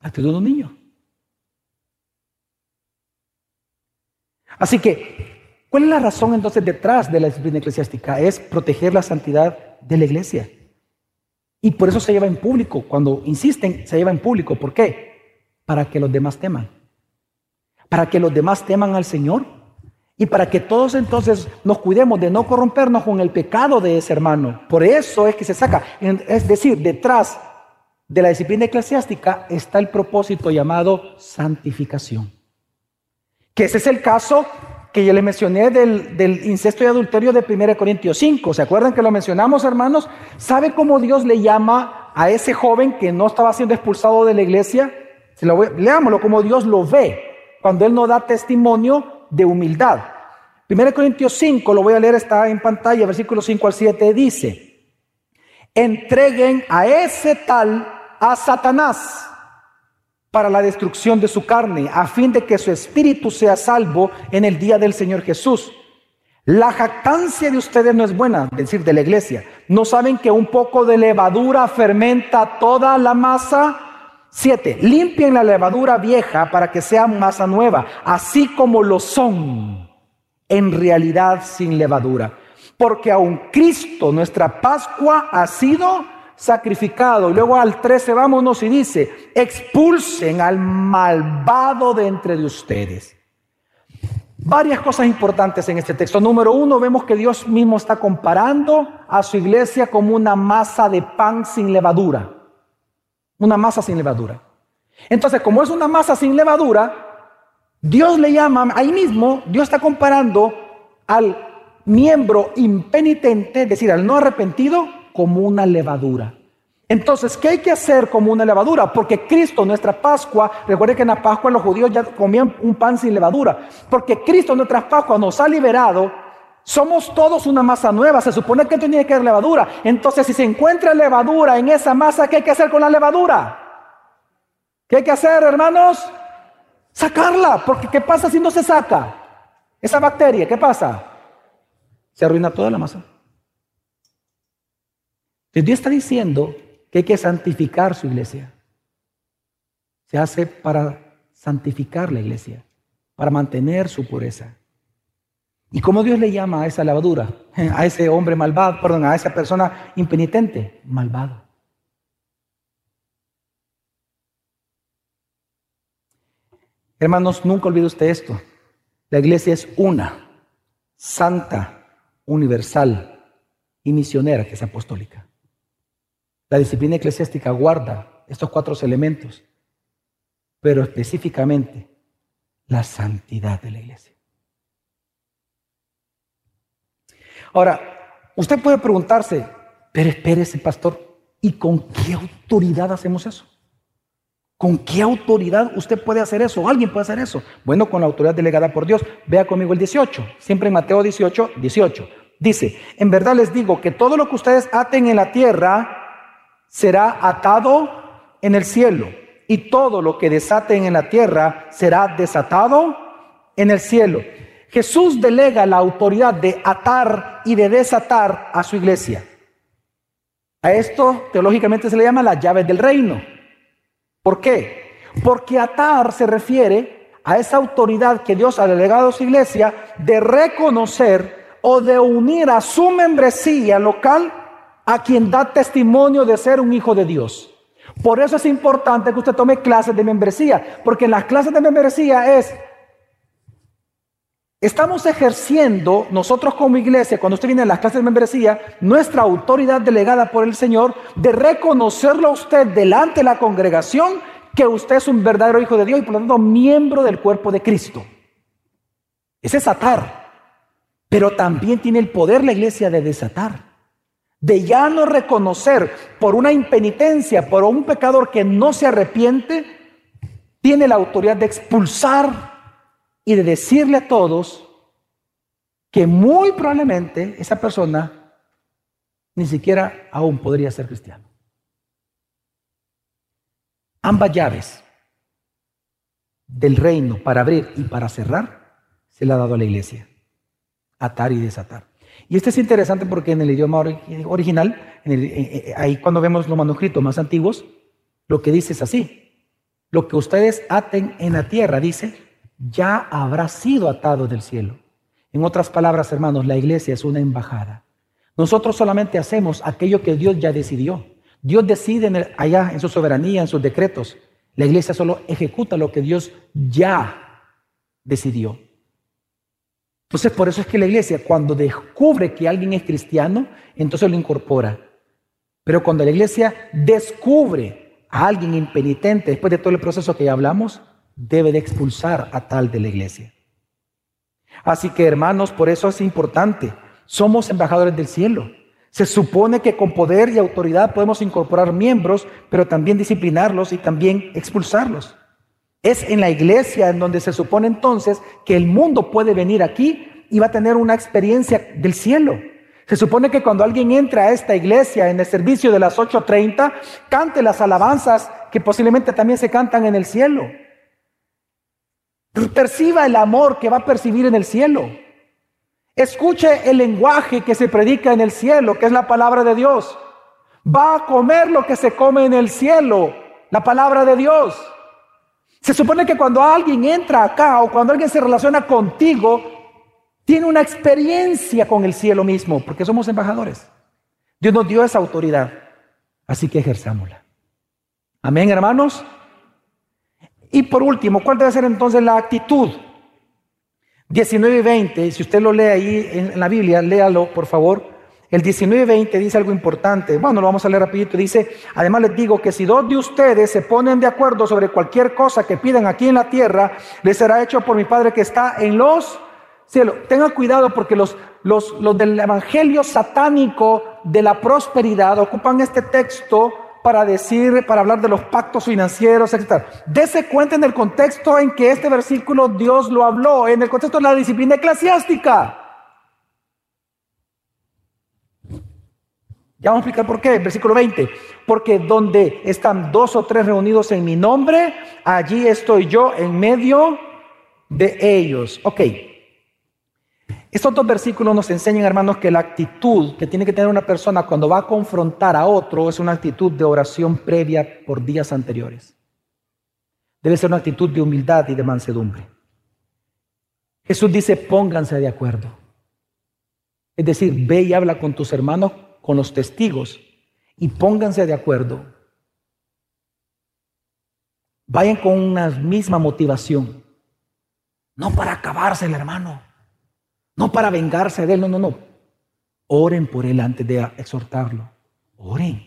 actitud de un niño. Así que, ¿cuál es la razón entonces detrás de la disciplina eclesiástica? Es proteger la santidad de la iglesia. Y por eso se lleva en público. Cuando insisten, se lleva en público. ¿Por qué? Para que los demás teman. Para que los demás teman al Señor. Y para que todos entonces nos cuidemos de no corrompernos con el pecado de ese hermano. Por eso es que se saca. Es decir, detrás de la disciplina eclesiástica está el propósito llamado santificación. Que ese es el caso que yo le mencioné del, incesto y adulterio de 1 Corintios 5. ¿Se acuerdan que lo mencionamos, hermanos? ¿Sabe cómo Dios le llama a ese joven que no estaba siendo expulsado de la iglesia? Lo leámoslo como Dios lo ve cuando él no da testimonio de humildad. 1 Corintios 5, lo voy a leer, está en pantalla, versículo 5 al 7, dice, entreguen a ese tal a Satanás para la destrucción de su carne, a fin de que su espíritu sea salvo en el día del Señor Jesús. La jactancia de ustedes no es buena, es decir, de la iglesia. ¿No saben que un poco de levadura fermenta toda la masa? Siete, limpien la levadura vieja para que sea masa nueva, así como lo son en realidad sin levadura. Porque aun Cristo, nuestra Pascua, ha sido sacrificado. Y luego al 13 vámonos y dice, expulsen al malvado de entre de ustedes. Varias cosas importantes en este texto. Número uno, vemos que Dios mismo está comparando a su iglesia como una masa de pan sin levadura. Una masa sin levadura. Entonces, como es una masa sin levadura, Dios le llama, ahí mismo, Dios está comparando al miembro impenitente, es decir, al no arrepentido, como una levadura. Entonces, ¿qué hay que hacer como una levadura? Porque Cristo, nuestra Pascua, recuerde que en la Pascua los judíos ya comían un pan sin levadura. Porque Cristo, nuestra Pascua, nos ha liberado. Somos todos una masa nueva. Se supone que tiene que haber levadura. Entonces, si se encuentra levadura en esa masa, ¿qué hay que hacer con la levadura? ¿Qué hay que hacer, hermanos? Sacarla. Porque ¿qué pasa si no se saca? Esa bacteria, ¿qué pasa? Se arruina toda la masa. Dios está diciendo que hay que santificar su iglesia. Se hace para santificar la iglesia, para mantener su pureza. ¿Y cómo Dios le llama a esa lavadura? [laughs] A ese hombre malvado, perdón, a esa persona impenitente, malvado. Hermanos, nunca olvide usted esto. La iglesia es una, santa, universal y misionera que es apostólica. La disciplina eclesiástica guarda estos cuatro elementos, pero específicamente la santidad de la iglesia. Ahora, usted puede preguntarse, pero espérese, pastor, ¿y con qué autoridad hacemos eso? ¿Con qué autoridad usted puede hacer eso? ¿Alguien puede hacer eso? Bueno, con la autoridad delegada por Dios. Vea conmigo el 18, siempre en Mateo 18, 18. Dice, en verdad les digo que todo lo que ustedes aten en la tierra será atado en el cielo, y todo lo que desaten en la tierra será desatado en el cielo. Jesús delega la autoridad de atar y de desatar a su iglesia. A esto teológicamente se le llama las llaves del reino. ¿Por qué? Porque atar se refiere a esa autoridad que Dios ha delegado a su iglesia de reconocer o de unir a su membresía local a quien da testimonio de ser un hijo de Dios. Por eso es importante que usted tome clases de membresía, porque en las clases de membresía es, estamos ejerciendo nosotros como iglesia, cuando usted viene a las clases de membresía, nuestra autoridad delegada por el Señor de reconocerlo a usted delante de la congregación que usted es un verdadero hijo de Dios y por lo tanto miembro del cuerpo de Cristo. Ese es atar, pero también tiene el poder la iglesia de desatar de ya no reconocer por una impenitencia, por un pecador que no se arrepiente, tiene la autoridad de expulsar y de decirle a todos que muy probablemente esa persona ni siquiera aún podría ser cristiano. Ambas llaves del reino para abrir y para cerrar se le ha dado a la iglesia. Atar y desatar. Y esto es interesante porque en el idioma original, eh, eh, ahí cuando vemos los manuscritos más antiguos, lo que dice es así. Lo que ustedes aten en la tierra, dice, ya habrá sido atado del cielo. En otras palabras, hermanos, la iglesia es una embajada. Nosotros solamente hacemos aquello que Dios ya decidió. Dios decide allá en su soberanía, en sus decretos. La iglesia solo ejecuta lo que Dios ya decidió. Entonces, por eso es que la iglesia, cuando descubre que alguien es cristiano, entonces lo incorpora. Pero cuando la iglesia descubre a alguien impenitente, después de todo el proceso que ya hablamos, debe de expulsar a tal de la iglesia. Así que, hermanos, por eso es importante. Somos embajadores del cielo. Se supone que con poder y autoridad podemos incorporar miembros, pero también disciplinarlos y también expulsarlos. Es en la iglesia en donde se supone entonces que el mundo puede venir aquí y va a tener una experiencia del cielo. Se supone que cuando alguien entra a esta iglesia en el servicio de las 8.30, cante las alabanzas que posiblemente también se cantan en el cielo. Perciba el amor que va a percibir en el cielo. Escuche el lenguaje que se predica en el cielo, que es la palabra de Dios. Va a comer lo que se come en el cielo, la palabra de Dios. Se supone que cuando alguien entra acá o cuando alguien se relaciona contigo, tiene una experiencia con el cielo mismo, porque somos embajadores. Dios nos dio esa autoridad, así que ejerzámosla. Amén, hermanos. Y por último, ¿cuál debe ser entonces la actitud? 19 y 20, si usted lo lee ahí en la Biblia, léalo por favor. El 19-20 dice algo importante. Bueno, lo vamos a leer rapidito. Dice, además les digo que si dos de ustedes se ponen de acuerdo sobre cualquier cosa que pidan aquí en la tierra, les será hecho por mi Padre que está en los cielos. Tenga cuidado porque los, los, los del evangelio satánico de la prosperidad, ocupan este texto para decir, para hablar de los pactos financieros, etc. Dese cuenta en el contexto en que este versículo Dios lo habló, en el contexto de la disciplina eclesiástica. Ya vamos a explicar por qué. Versículo 20. Porque donde están dos o tres reunidos en mi nombre, allí estoy yo en medio de ellos. Ok. Estos dos versículos nos enseñan, hermanos, que la actitud que tiene que tener una persona cuando va a confrontar a otro es una actitud de oración previa por días anteriores. Debe ser una actitud de humildad y de mansedumbre. Jesús dice, pónganse de acuerdo. Es decir, ve y habla con tus hermanos con los testigos y pónganse de acuerdo. Vayan con una misma motivación. No para acabarse el hermano, no para vengarse de él, no, no, no. Oren por él antes de exhortarlo. Oren.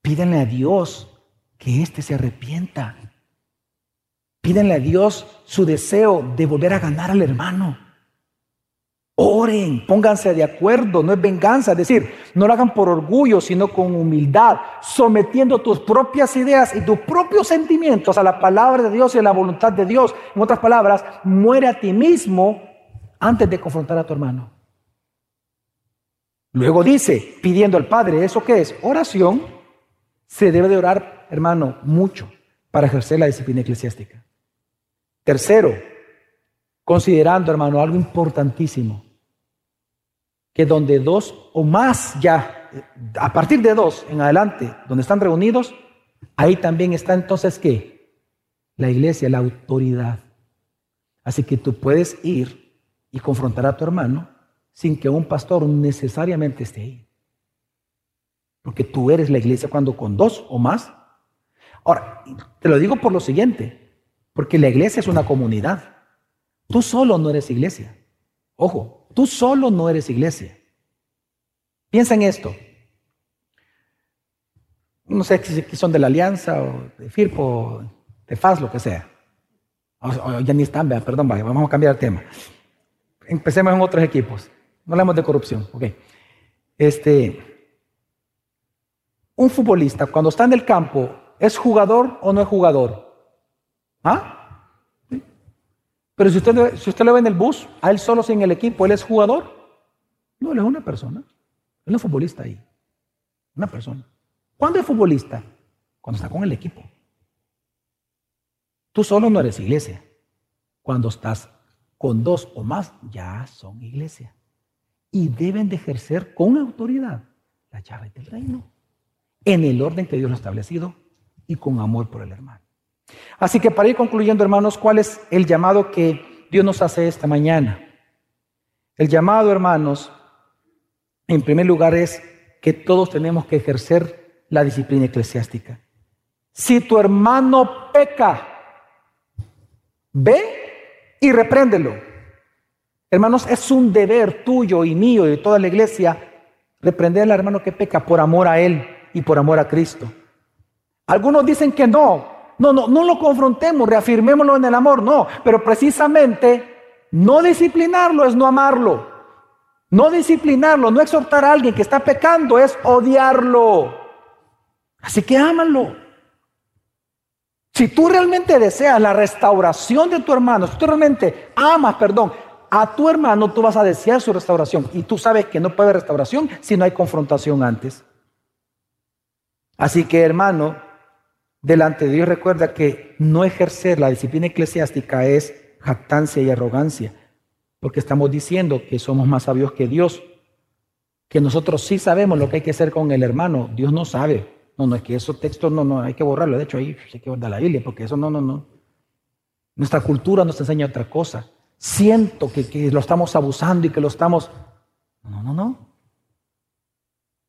Pídenle a Dios que éste se arrepienta. Pídenle a Dios su deseo de volver a ganar al hermano. Oren, pónganse de acuerdo, no es venganza, es decir, no lo hagan por orgullo, sino con humildad, sometiendo tus propias ideas y tus propios sentimientos a la palabra de Dios y a la voluntad de Dios. En otras palabras, muere a ti mismo antes de confrontar a tu hermano. Luego dice, pidiendo al Padre, ¿eso qué es? Oración. Se debe de orar, hermano, mucho para ejercer la disciplina eclesiástica. Tercero, considerando, hermano, algo importantísimo, que donde dos o más ya, a partir de dos en adelante, donde están reunidos, ahí también está entonces qué? La iglesia, la autoridad. Así que tú puedes ir y confrontar a tu hermano sin que un pastor necesariamente esté ahí. Porque tú eres la iglesia cuando con dos o más. Ahora, te lo digo por lo siguiente, porque la iglesia es una comunidad. Tú solo no eres iglesia. Ojo, tú solo no eres iglesia. Piensa en esto. No sé si son de la Alianza o de FIRPO, de FAS, lo que sea. O, ya ni están, perdón, vamos a cambiar el tema. Empecemos en otros equipos. No hablamos de corrupción. Ok. Este, un futbolista, cuando está en el campo, ¿es jugador o no es jugador? ¿Ah? Pero si usted, si usted lo ve en el bus, a él solo sin el equipo, ¿él es jugador? No, él es una persona. Él es futbolista ahí. Una persona. ¿Cuándo es futbolista? Cuando está con el equipo. Tú solo no eres iglesia. Cuando estás con dos o más, ya son iglesia. Y deben de ejercer con autoridad la llave del reino. En el orden que Dios lo ha establecido y con amor por el hermano. Así que para ir concluyendo, hermanos, ¿cuál es el llamado que Dios nos hace esta mañana? El llamado, hermanos, en primer lugar es que todos tenemos que ejercer la disciplina eclesiástica. Si tu hermano peca, ve y repréndelo. Hermanos, es un deber tuyo y mío y de toda la iglesia reprender al hermano que peca por amor a él y por amor a Cristo. Algunos dicen que no, no, no, no lo confrontemos, reafirmémoslo en el amor, no, pero precisamente no disciplinarlo es no amarlo. No disciplinarlo, no exhortar a alguien que está pecando es odiarlo. Así que ámalo. Si tú realmente deseas la restauración de tu hermano, si tú realmente amas, perdón, a tu hermano, tú vas a desear su restauración. Y tú sabes que no puede haber restauración si no hay confrontación antes. Así que, hermano, delante de Dios recuerda que no ejercer la disciplina eclesiástica es jactancia y arrogancia, porque estamos diciendo que somos más sabios que Dios, que nosotros sí sabemos lo que hay que hacer con el hermano, Dios no sabe. No, no, es que esos textos no, no, hay que borrarlo, de hecho ahí hay que guardar la Biblia, porque eso no, no, no. Nuestra cultura nos enseña otra cosa. Siento que, que lo estamos abusando y que lo estamos... No, no, no.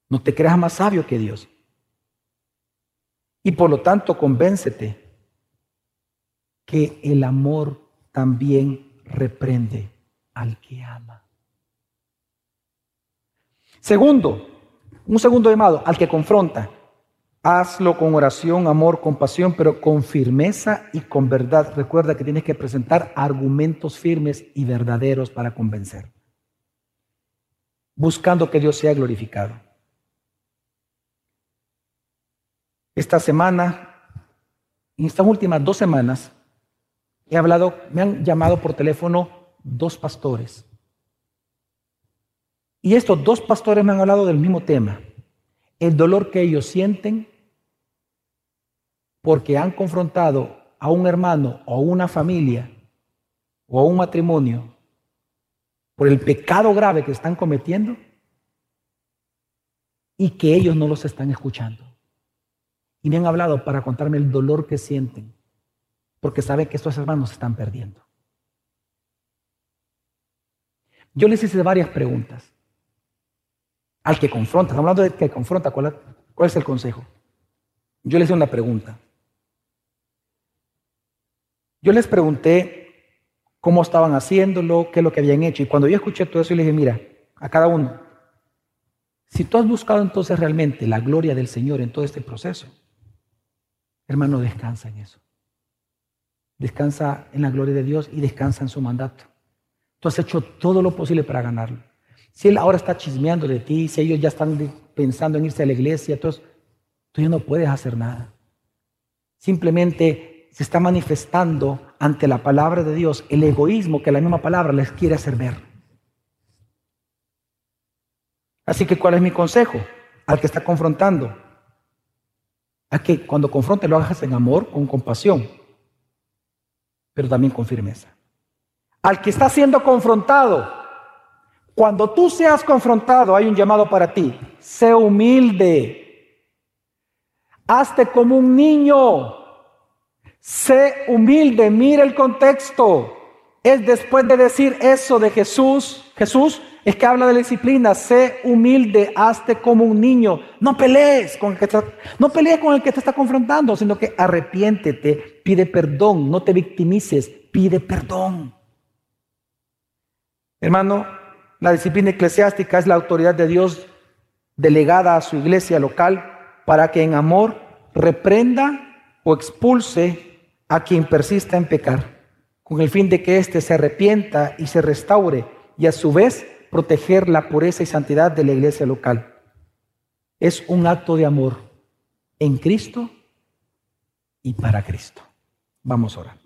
No te creas más sabio que Dios. Y por lo tanto, convéncete que el amor también reprende al que ama. Segundo, un segundo llamado, al que confronta. Hazlo con oración, amor, compasión, pero con firmeza y con verdad. Recuerda que tienes que presentar argumentos firmes y verdaderos para convencer. Buscando que Dios sea glorificado. Esta semana, en estas últimas dos semanas, he hablado, me han llamado por teléfono dos pastores. Y estos dos pastores me han hablado del mismo tema, el dolor que ellos sienten porque han confrontado a un hermano o a una familia o a un matrimonio por el pecado grave que están cometiendo y que ellos no los están escuchando. Y me han hablado para contarme el dolor que sienten, porque saben que estos hermanos se están perdiendo. Yo les hice varias preguntas. Al que confronta, estamos hablando de que confronta, ¿cuál, cuál es el consejo? Yo les hice una pregunta. Yo les pregunté cómo estaban haciéndolo, qué es lo que habían hecho. Y cuando yo escuché todo eso, yo les dije, mira, a cada uno, si tú has buscado entonces realmente la gloria del Señor en todo este proceso, hermano, descansa en eso. Descansa en la gloria de Dios y descansa en su mandato. Tú has hecho todo lo posible para ganarlo. Si Él ahora está chismeando de ti, si ellos ya están pensando en irse a la iglesia, entonces tú ya no puedes hacer nada. Simplemente se está manifestando ante la palabra de Dios el egoísmo que la misma palabra les quiere hacer ver. Así que, ¿cuál es mi consejo al que está confrontando? A que cuando confronte lo hagas en amor, con compasión, pero también con firmeza. Al que está siendo confrontado, cuando tú seas confrontado, hay un llamado para ti. Sé humilde. Hazte como un niño. Sé humilde, mira el contexto. Es después de decir eso de Jesús, Jesús es que habla de la disciplina, sé humilde, hazte como un niño. No pelees con el que no pelees con el que te está confrontando, sino que arrepiéntete, pide perdón, no te victimices, pide perdón. Hermano, la disciplina eclesiástica es la autoridad de Dios delegada a su iglesia local para que en amor reprenda o expulse a quien persista en pecar, con el fin de que éste se arrepienta y se restaure y a su vez proteger la pureza y santidad de la iglesia local. Es un acto de amor en Cristo y para Cristo. Vamos a orar.